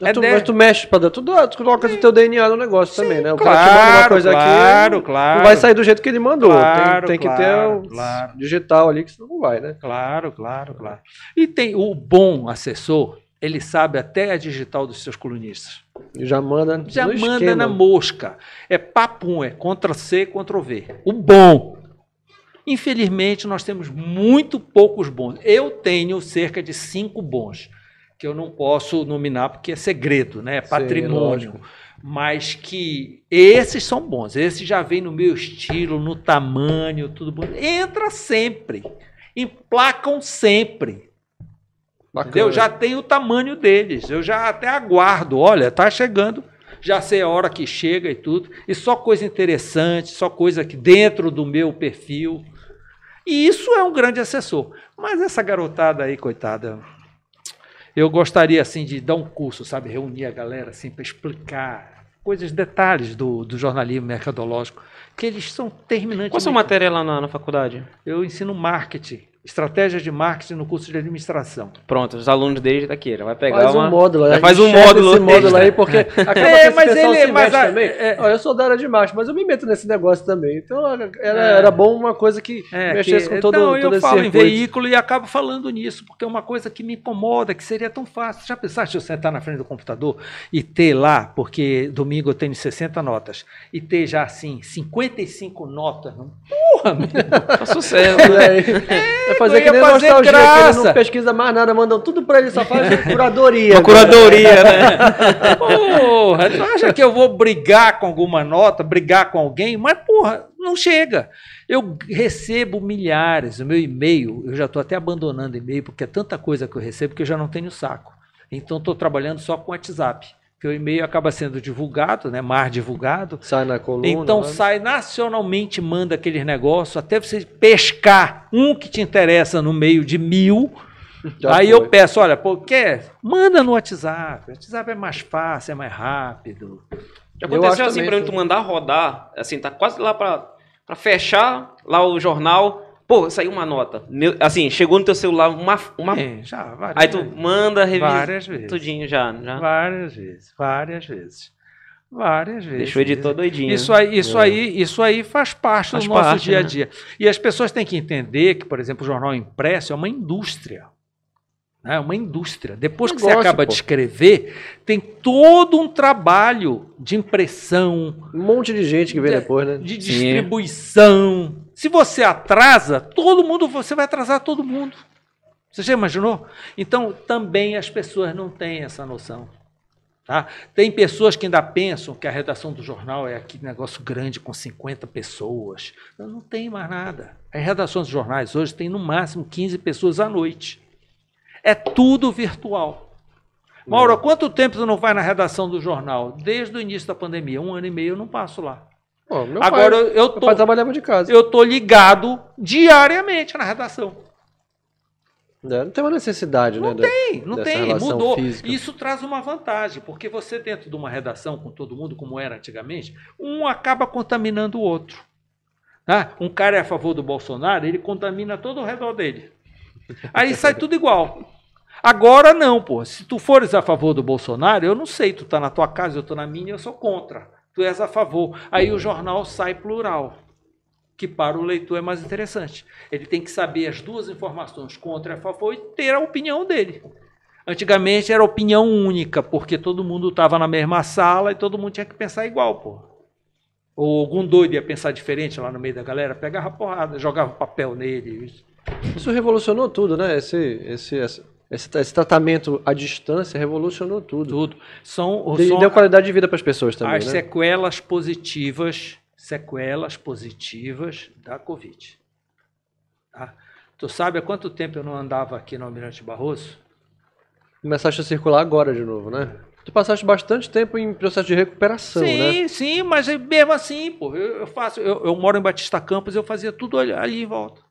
É tu, de- mas tu mexe pra dar tudo, tu coloca o teu DNA no negócio também, né? O cara te claro, manda uma coisa claro, aqui, claro. não vai sair do jeito que ele mandou. Claro, tem, tem que claro, ter o claro. digital ali, que senão não vai, né? Claro, claro, claro. E tem o bom assessor, ele sabe até a digital dos seus colunistas. E já manda Já manda esquema. na mosca. É papum, é Ctrl C, Ctrl V. O bom. Infelizmente, nós temos muito poucos bons. Eu tenho cerca de cinco bons, que eu não posso nominar porque é segredo, né? É Sim, patrimônio. lógico. Mas que esses são bons. Esses já vem no meu estilo, no tamanho, tudo bom. Entra sempre. Emplacam sempre. Bacana. Entendeu? Já tem o tamanho deles. Eu já até aguardo. Olha, tá chegando. Já sei a hora que chega e tudo. E só coisa interessante, só coisa que dentro do meu perfil. E isso é um grande assessor. Mas essa garotada aí, coitada, eu gostaria assim de dar um curso, sabe, reunir a galera assim para explicar coisas, detalhes do, do jornalismo mercadológico, que eles são terminantes. Qual a sua matéria lá na, na faculdade? Eu ensino marketing, estratégias de marketing no curso de administração. Pronto, os alunos dele daqui, já vai pegar Faz um uma... módulo, já faz um módulo esse módulo extra. aí, porque acaba É, que esse mas pessoal ele- se mas a- também. é- Ó, eu sou da área de marketing, mas eu me meto nesse negócio também. Então era, É. era bom uma coisa que É, mexesse que- com todo, então, todo eu esse falo em veículo e acabo falando nisso, porque é uma coisa que me incomoda, que seria tão fácil. Já pensaste eu sentar na frente do computador e ter lá, porque domingo eu tenho 60 notas, e ter já assim 55 notas? Não? Porra, meu. Tá sucesso. É, vai fazer que nem nostalgia, que ele graça. não pesquisa mais nada, mandam tudo pra ele, só faz curadoria. Uma curadoria, né? Porra, tu acha que eu vou brigar com alguma nota, brigar com alguém? Mas, porra, não chega. Eu recebo milhares, o meu e-mail, eu já estou até abandonando e-mail, porque é tanta coisa que eu recebo que eu já não tenho saco. Então, estou trabalhando só com WhatsApp. Porque o e-mail acaba sendo divulgado, né, mais divulgado. Sai na coluna. Então lá. sai nacionalmente, manda aqueles negócios, até você pescar um que te interessa no meio de mil. Já aí foi. eu peço, olha, pô, quer? Manda no WhatsApp. O WhatsApp é mais fácil, é mais rápido. Já Eu aconteceu assim, pra tu mandar rodar, assim, tá quase lá pra fechar lá o jornal. Pô, saiu uma nota. Meu- assim, chegou no teu celular uma. uma É, já, várias aí tu vezes. manda, revisa. Várias vezes. Tudinho já. já. Várias vezes, várias vezes. Várias vezes. Deixa o editor doidinho. Isso aí, isso, É. aí, isso aí faz parte Faz do nosso parte, dia a né? dia. E as pessoas têm que entender que, por exemplo, o jornal impresso é uma indústria. É uma indústria. Depois que você Negócio, acaba pô. de escrever, tem todo um trabalho de impressão, Um monte de gente que vem É, depois, né? de distribuição. Se você atrasa, todo mundo, você vai atrasar todo mundo. Você já imaginou? Então, também as pessoas não têm essa noção. Tá? Tem pessoas que ainda pensam que a redação do jornal é aquele negócio grande com 50 pessoas. Não, não tem mais nada. As redações dos jornais hoje têm no máximo 15 pessoas à noite. É tudo virtual. Mauro, há quanto tempo tu não vai na redação do jornal? Desde o início da pandemia, um ano e meio eu não passo lá. Pô, Agora pai, eu, eu meu tô, trabalhava de casa. eu tô ligado diariamente na redação. É, não tem uma necessidade, Não né? da- tem, não dessa tem, mudou. física. Isso traz uma vantagem, porque você dentro de uma redação com todo mundo, como era antigamente, um acaba contaminando o outro. Tá? Um cara é a favor do Bolsonaro, ele contamina todo o redor dele. Aí sai tudo igual. Agora não, pô. Se tu fores a favor do Bolsonaro, eu não sei, tu tá na tua casa, eu tô na minha, eu sou contra. Tu és a favor. Aí o jornal sai plural, que para o leitor é mais interessante. Ele tem que saber as duas informações contra e a favor e ter a opinião dele. Antigamente era opinião única, porque todo mundo estava na mesma sala e todo mundo tinha que pensar igual, pô. Ou algum doido ia pensar diferente lá no meio da galera, pegava porrada, jogava papel nele. Isso revolucionou tudo, né? Esse, esse, esse, esse, tratamento à distância revolucionou tudo. Tudo. São, E são deu qualidade de vida para as pessoas também, as né? sequelas positivas, sequelas positivas da Covid. Tá? Tu sabe há quanto tempo eu não andava aqui no Almirante Barroso? Começaste a circular agora de novo, né? Tu passaste bastante tempo em processo de recuperação, né? sim, sim, mas mesmo assim, pô, eu, eu faço, eu, eu moro em Batista Campos, eu fazia tudo ali, ali em volta.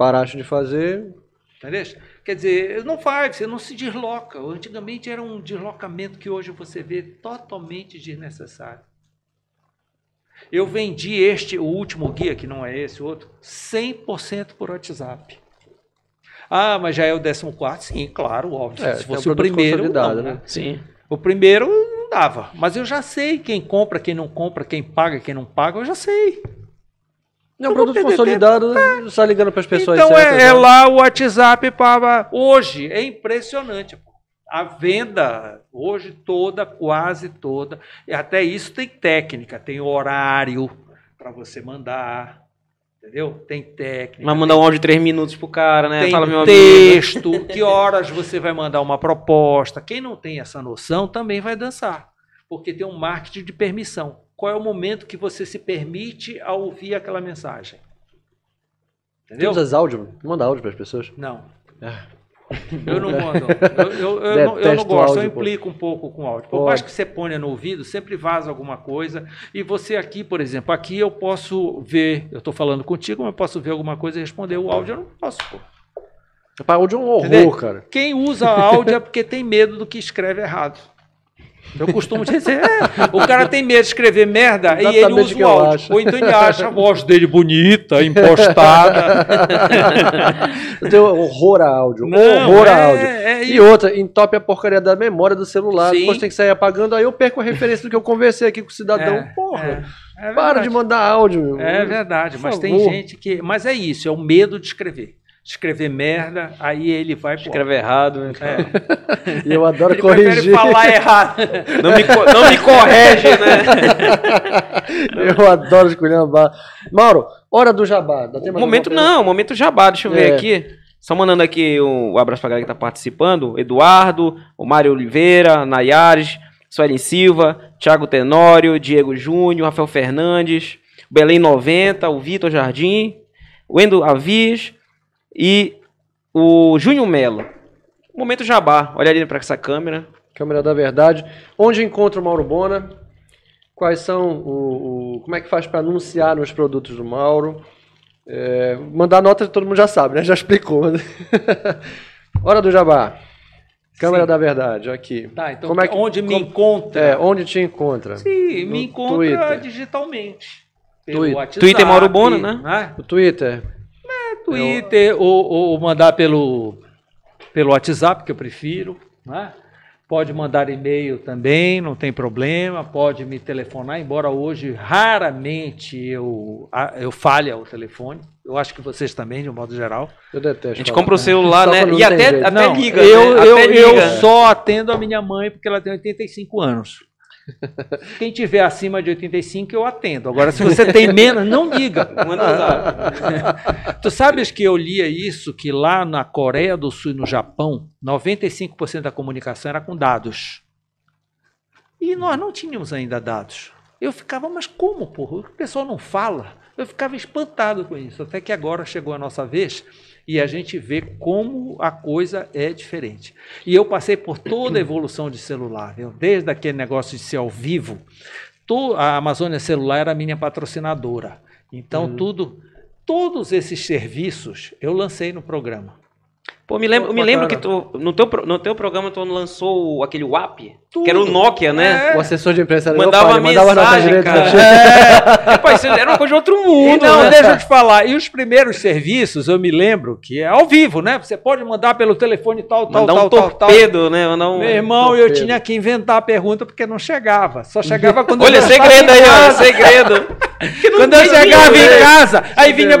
Paraste de fazer. Entendeu? Quer dizer, não faz, você não se desloca. Antigamente era um deslocamento que hoje você vê totalmente desnecessário. Eu vendi este, o último guia, que não é esse, o outro, 100% por WhatsApp. Ah, mas já é o 14? Sim, claro, óbvio. É, Se que é um fosse o primeiro, não, né? né? Sim. O primeiro não dava, mas eu já sei quem compra, quem não compra, quem paga, quem não paga, eu já sei. É um produto consolidado, está ligando para as pessoas então certas. é, é né? lá o WhatsApp para hoje é impressionante. pô. A venda hoje toda, quase toda, e até isso tem técnica, tem horário para você mandar, entendeu? Tem técnica. Mas mandar um áudio de três minutos pro cara, né? tem Fala, meu amigo. texto, que horas você vai mandar uma proposta. Quem não tem essa noção também vai dançar, porque tem um marketing de permissão. Qual é o momento que você se permite a ouvir aquela mensagem? Tu Entendeu? usas áudio? Manda áudio para as pessoas. Não. Ah. Eu não mando. Eu, eu- eu não, eu não gosto, eu áudio, pô. implico um pouco com áudio. Por mais que você ponha no ouvido, sempre vaza alguma coisa. E você aqui, por exemplo, aqui eu posso ver, eu estou falando contigo, mas eu posso ver alguma coisa e responder. O áudio eu não posso. Pô. Para áudio é um horror, Entendeu? cara. Quem usa áudio é porque tem medo do que escreve errado. Eu costumo dizer, é, o cara tem medo de escrever merda e ele Exatamente usa o áudio. Ou então ele acha a voz dele bonita, impostada. Eu tenho horror a áudio. Não, horror a é- áudio. é e outra, entope a porcaria da memória do celular. Sim. Depois tem que sair apagando. Aí eu perco a referência do que eu conversei aqui com o cidadão. É, Porra, é, é para de mandar áudio, meu. É verdade, mas tem gente que. Mas é isso, é o medo de escrever. Escrever merda, aí ele vai. pô, Escreve errado, né? É, E eu adoro ele prefere corrigir. falar errado. Não, me, não me correge, né? eu adoro esculhambar. Mauro, hora do jabá. Momento não, momento jabá, deixa eu ver É. aqui. Só mandando aqui um abraço pra galera que tá participando. Eduardo, o Mário Oliveira, Nayares, Suelen Silva, Thiago Tenório, Diego Júnior, Rafael Fernandes, Belém 90, o Vitor Jardim, o Endo Avis e o Júnior Melo. Momento jabá. Olha ali pra essa câmera. Câmera da Verdade. Onde encontra o Mauro Bona? Quais são o, o- como é que faz para anunciar nos produtos do Mauro? É, mandar nota todo mundo já sabe, né? Já explicou. Hora do Jabá. Câmera Sim. da Verdade, aqui. Tá, então Como é que- onde me como- encontra? É, onde te encontra? Sim, No me encontra Twitter. digitalmente. Pelo Twitter. WhatsApp, Twitter Mauro Bona, né? O Twitter. Twitter, ou, ou mandar pelo, pelo WhatsApp, que eu prefiro. Né? Pode mandar e-mail também, não tem problema. Pode me telefonar, embora hoje raramente eu, eu falhe ao telefone. Eu acho que vocês também, de um modo geral. Eu detesto. A gente compra o celular, né? E até, até Não, liga. eu, né? eu, Até eu liga. só atendo a minha mãe porque ela tem 85 anos. Quem tiver acima de 85, eu atendo. Agora, se você tem menos, não diga. Tu sabes que eu lia isso, que lá na Coreia do Sul e no Japão, 95% da comunicação era com dados. E nós não tínhamos ainda dados. Eu ficava, mas como, porra? O pessoal não fala. Eu ficava espantado com isso. Até que agora chegou a nossa vez e a gente vê como a coisa é diferente. E eu passei por toda a evolução de celular, viu? desde aquele negócio de ser ao vivo. A Amazônia Celular era a minha patrocinadora. Então, tudo, todos esses serviços eu lancei no programa. Pô, me lembro, Pô, me lembro que tu, no, teu, no teu programa tu lançou aquele WAP, Tudo. que era o Nokia, né? É. O assessor de imprensa Mandava pai, mandava mensagem, direita cara. ti. É. Rapaz, isso era uma coisa de outro E mundo. não, né? deixa eu te falar. E os primeiros serviços, eu me lembro que é ao vivo, né? Você pode mandar pelo telefone tal, tal, Mandar tal, um tal, tal. torpedo, né? Mandar um... Meu irmão, eu torpedo. tinha que inventar a pergunta porque não chegava. Só chegava quando Olha, eu segredo aí, ó, segredo. Quando eu chegava em casa, aí vinha.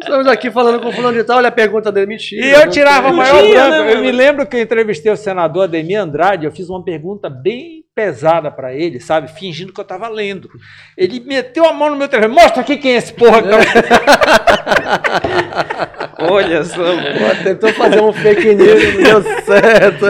Estamos aqui falando com o fulano de tal, olha a pergunta dele, mentira. E eu tirava tem. maior branca. né, eu me lembro que eu entrevistei o senador Ademir Andrade, eu fiz uma pergunta bem pesada pra ele, sabe? Fingindo que eu tava lendo. Ele meteu a mão no meu telefone, mostra aqui quem é esse porra que tá... Olha só, mano. Pô, tentou fazer um fake news, não deu certo.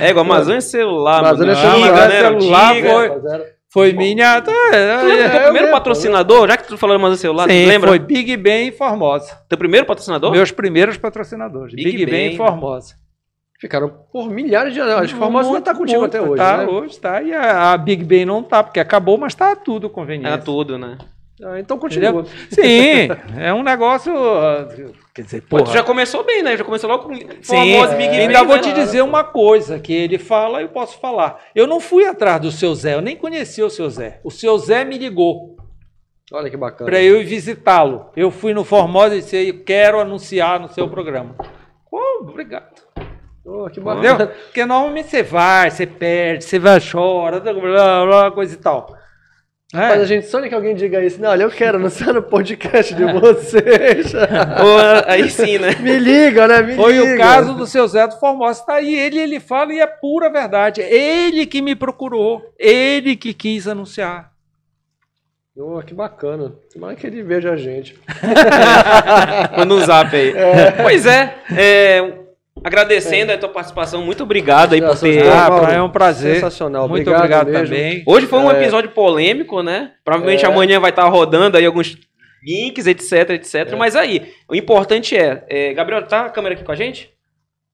É igual Amazônia celular, Amazônia mano. celular, Diga, né? celular Diga. foi- Foi minha. Teu É, eu primeiro patrocinador? Já que tu falou Amazônia celular, tu Sim, lembra? foi Big Ben e Formosa. Teu primeiro patrocinador? Meus primeiros patrocinadores. Big Big, Ben Ben. e Formosa. Ficaram por milhares de anos. Acho que Formosa ainda tá contigo Muito, até hoje, Tá, né? hoje tá. E a, a Big Ben não tá, porque acabou, mas tá tudo conveniente. Era tudo, né? Ah, então continua. Entendeu? Sim, é um negócio. Quer dizer, Pô, porra. tu já começou bem, né? Já começou logo com Sim, famosa Big ainda Ben, vou né? te dizer uma coisa que ele fala, eu posso falar. Eu não fui atrás do seu Zé, eu nem conhecia o seu Zé. O seu Zé me ligou Olha que bacana. para eu ir visitá-lo. Eu fui no Formosa e disse: "Eu quero anunciar no seu programa. Qual? obrigado. Oh, que Entendeu? bacana. Porque normalmente você vai, você perde, você vai, chora, blá, blá, blá, coisa e tal. É. Mas a gente sonha que alguém diga isso. Não, olha, eu quero anunciar no podcast de vocês. Aí sim, né? Me liga, né? Me Foi liga. o caso do seu Zé do Formosa. Tá aí, ele, ele fala e é pura verdade. Ele que me procurou, ele que quis anunciar. Oh, que bacana. Tomara que ele veja a gente. Manda um zap aí. Pois é, é, agradecendo a tua participação, muito obrigado aí por ter. Ah, Mauro, é um prazer. sensacional. Muito Obrigado obrigado, também. Hoje foi um É. episódio polêmico, né? Provavelmente É. amanhã vai estar rodando aí alguns links, etc, etc. É. Mas aí, o importante é, é, Gabriel, tá a câmera aqui com a gente?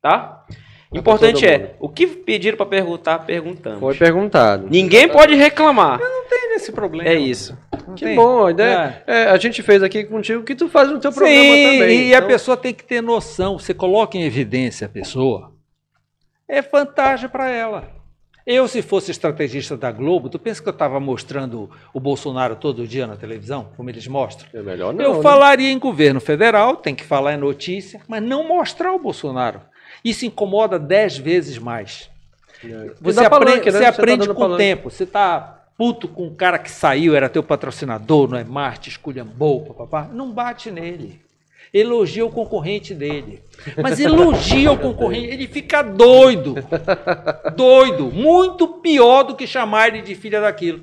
Tá? O importante é, o que pediram pra perguntar, perguntamos. Foi perguntado. Ninguém pode reclamar. Tem esse problema. É isso. Não Que tem. bom, a ideia. é, a gente fez aqui contigo o que tu faz no teu programa Sim, também. e a Então, pessoa tem que ter noção. Você coloca em evidência a pessoa, é vantagem para ela. Eu, se fosse estrategista da Globo, tu pensa que eu estava mostrando o Bolsonaro todo dia na televisão, como eles mostram? É melhor não. eu né? falaria em governo federal, tem que falar em notícia, mas não mostrar o Bolsonaro. Isso incomoda dez vezes mais. É. Você aprende, palanque, né? você tá aprende dando com o palanque. tempo. Você tá puto com o cara que saiu, era teu patrocinador, não é Marte, esculhambou, papapá. Não bate nele. Elogia o concorrente dele. Mas elogia o concorrente, ele fica doido. Doido. Muito pior do que chamar ele de filha daquilo.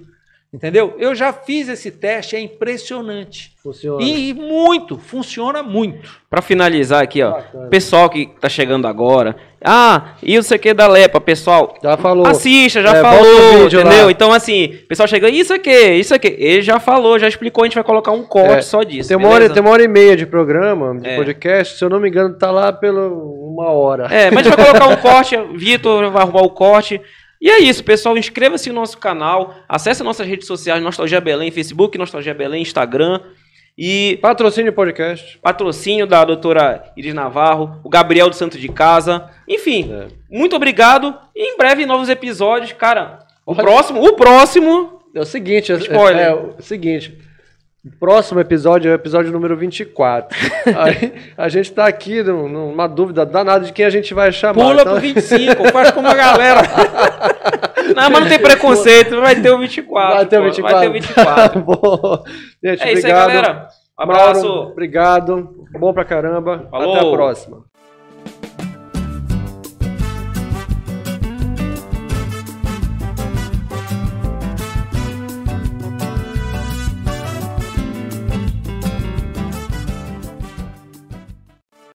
Entendeu? Eu já fiz esse teste, é impressionante. Funciona. E muito, funciona muito. Pra finalizar aqui, ó. Bacana. Pessoal que tá chegando agora. Ah, e o que da Lepa, pessoal. Já falou. Assista, já É, falou, entendeu? lá. Então, assim, o pessoal chega, isso aqui, isso aqui. Ele já falou, já explicou, a gente vai colocar um corte É, só disso. Tem uma, hora, tem uma hora e meia de programa, de É. podcast, se eu não me engano, tá lá pela uma hora. É, mas a gente vai colocar um corte, Vitor vai arrumar o corte. E é isso, pessoal. Inscreva-se no nosso canal, acesse nossas redes sociais, Nostalgia Belém, Facebook, Nostalgia Belém, Instagram. E Patrocínio podcast. patrocínio da doutora Iris Navarro, o Gabriel do Santo de Casa. Enfim, É. muito obrigado. E em breve novos episódios. Cara, o Olha. próximo, o próximo. É o seguinte, é- Spoiler. É, é o seguinte. Próximo episódio é o episódio número 24. Aí, a gente tá aqui num- numa dúvida danada de quem a gente vai chamar. Pula Então, pro 25, faz como a galera. Não, mas não tem preconceito, vai ter o 24. vai ter o pô, 24. Vai ter o 24. Bom, gente, É isso aí, obrigado. galera. Um abraço. Mauro, obrigado. Bom pra caramba. Falou. Até a próxima.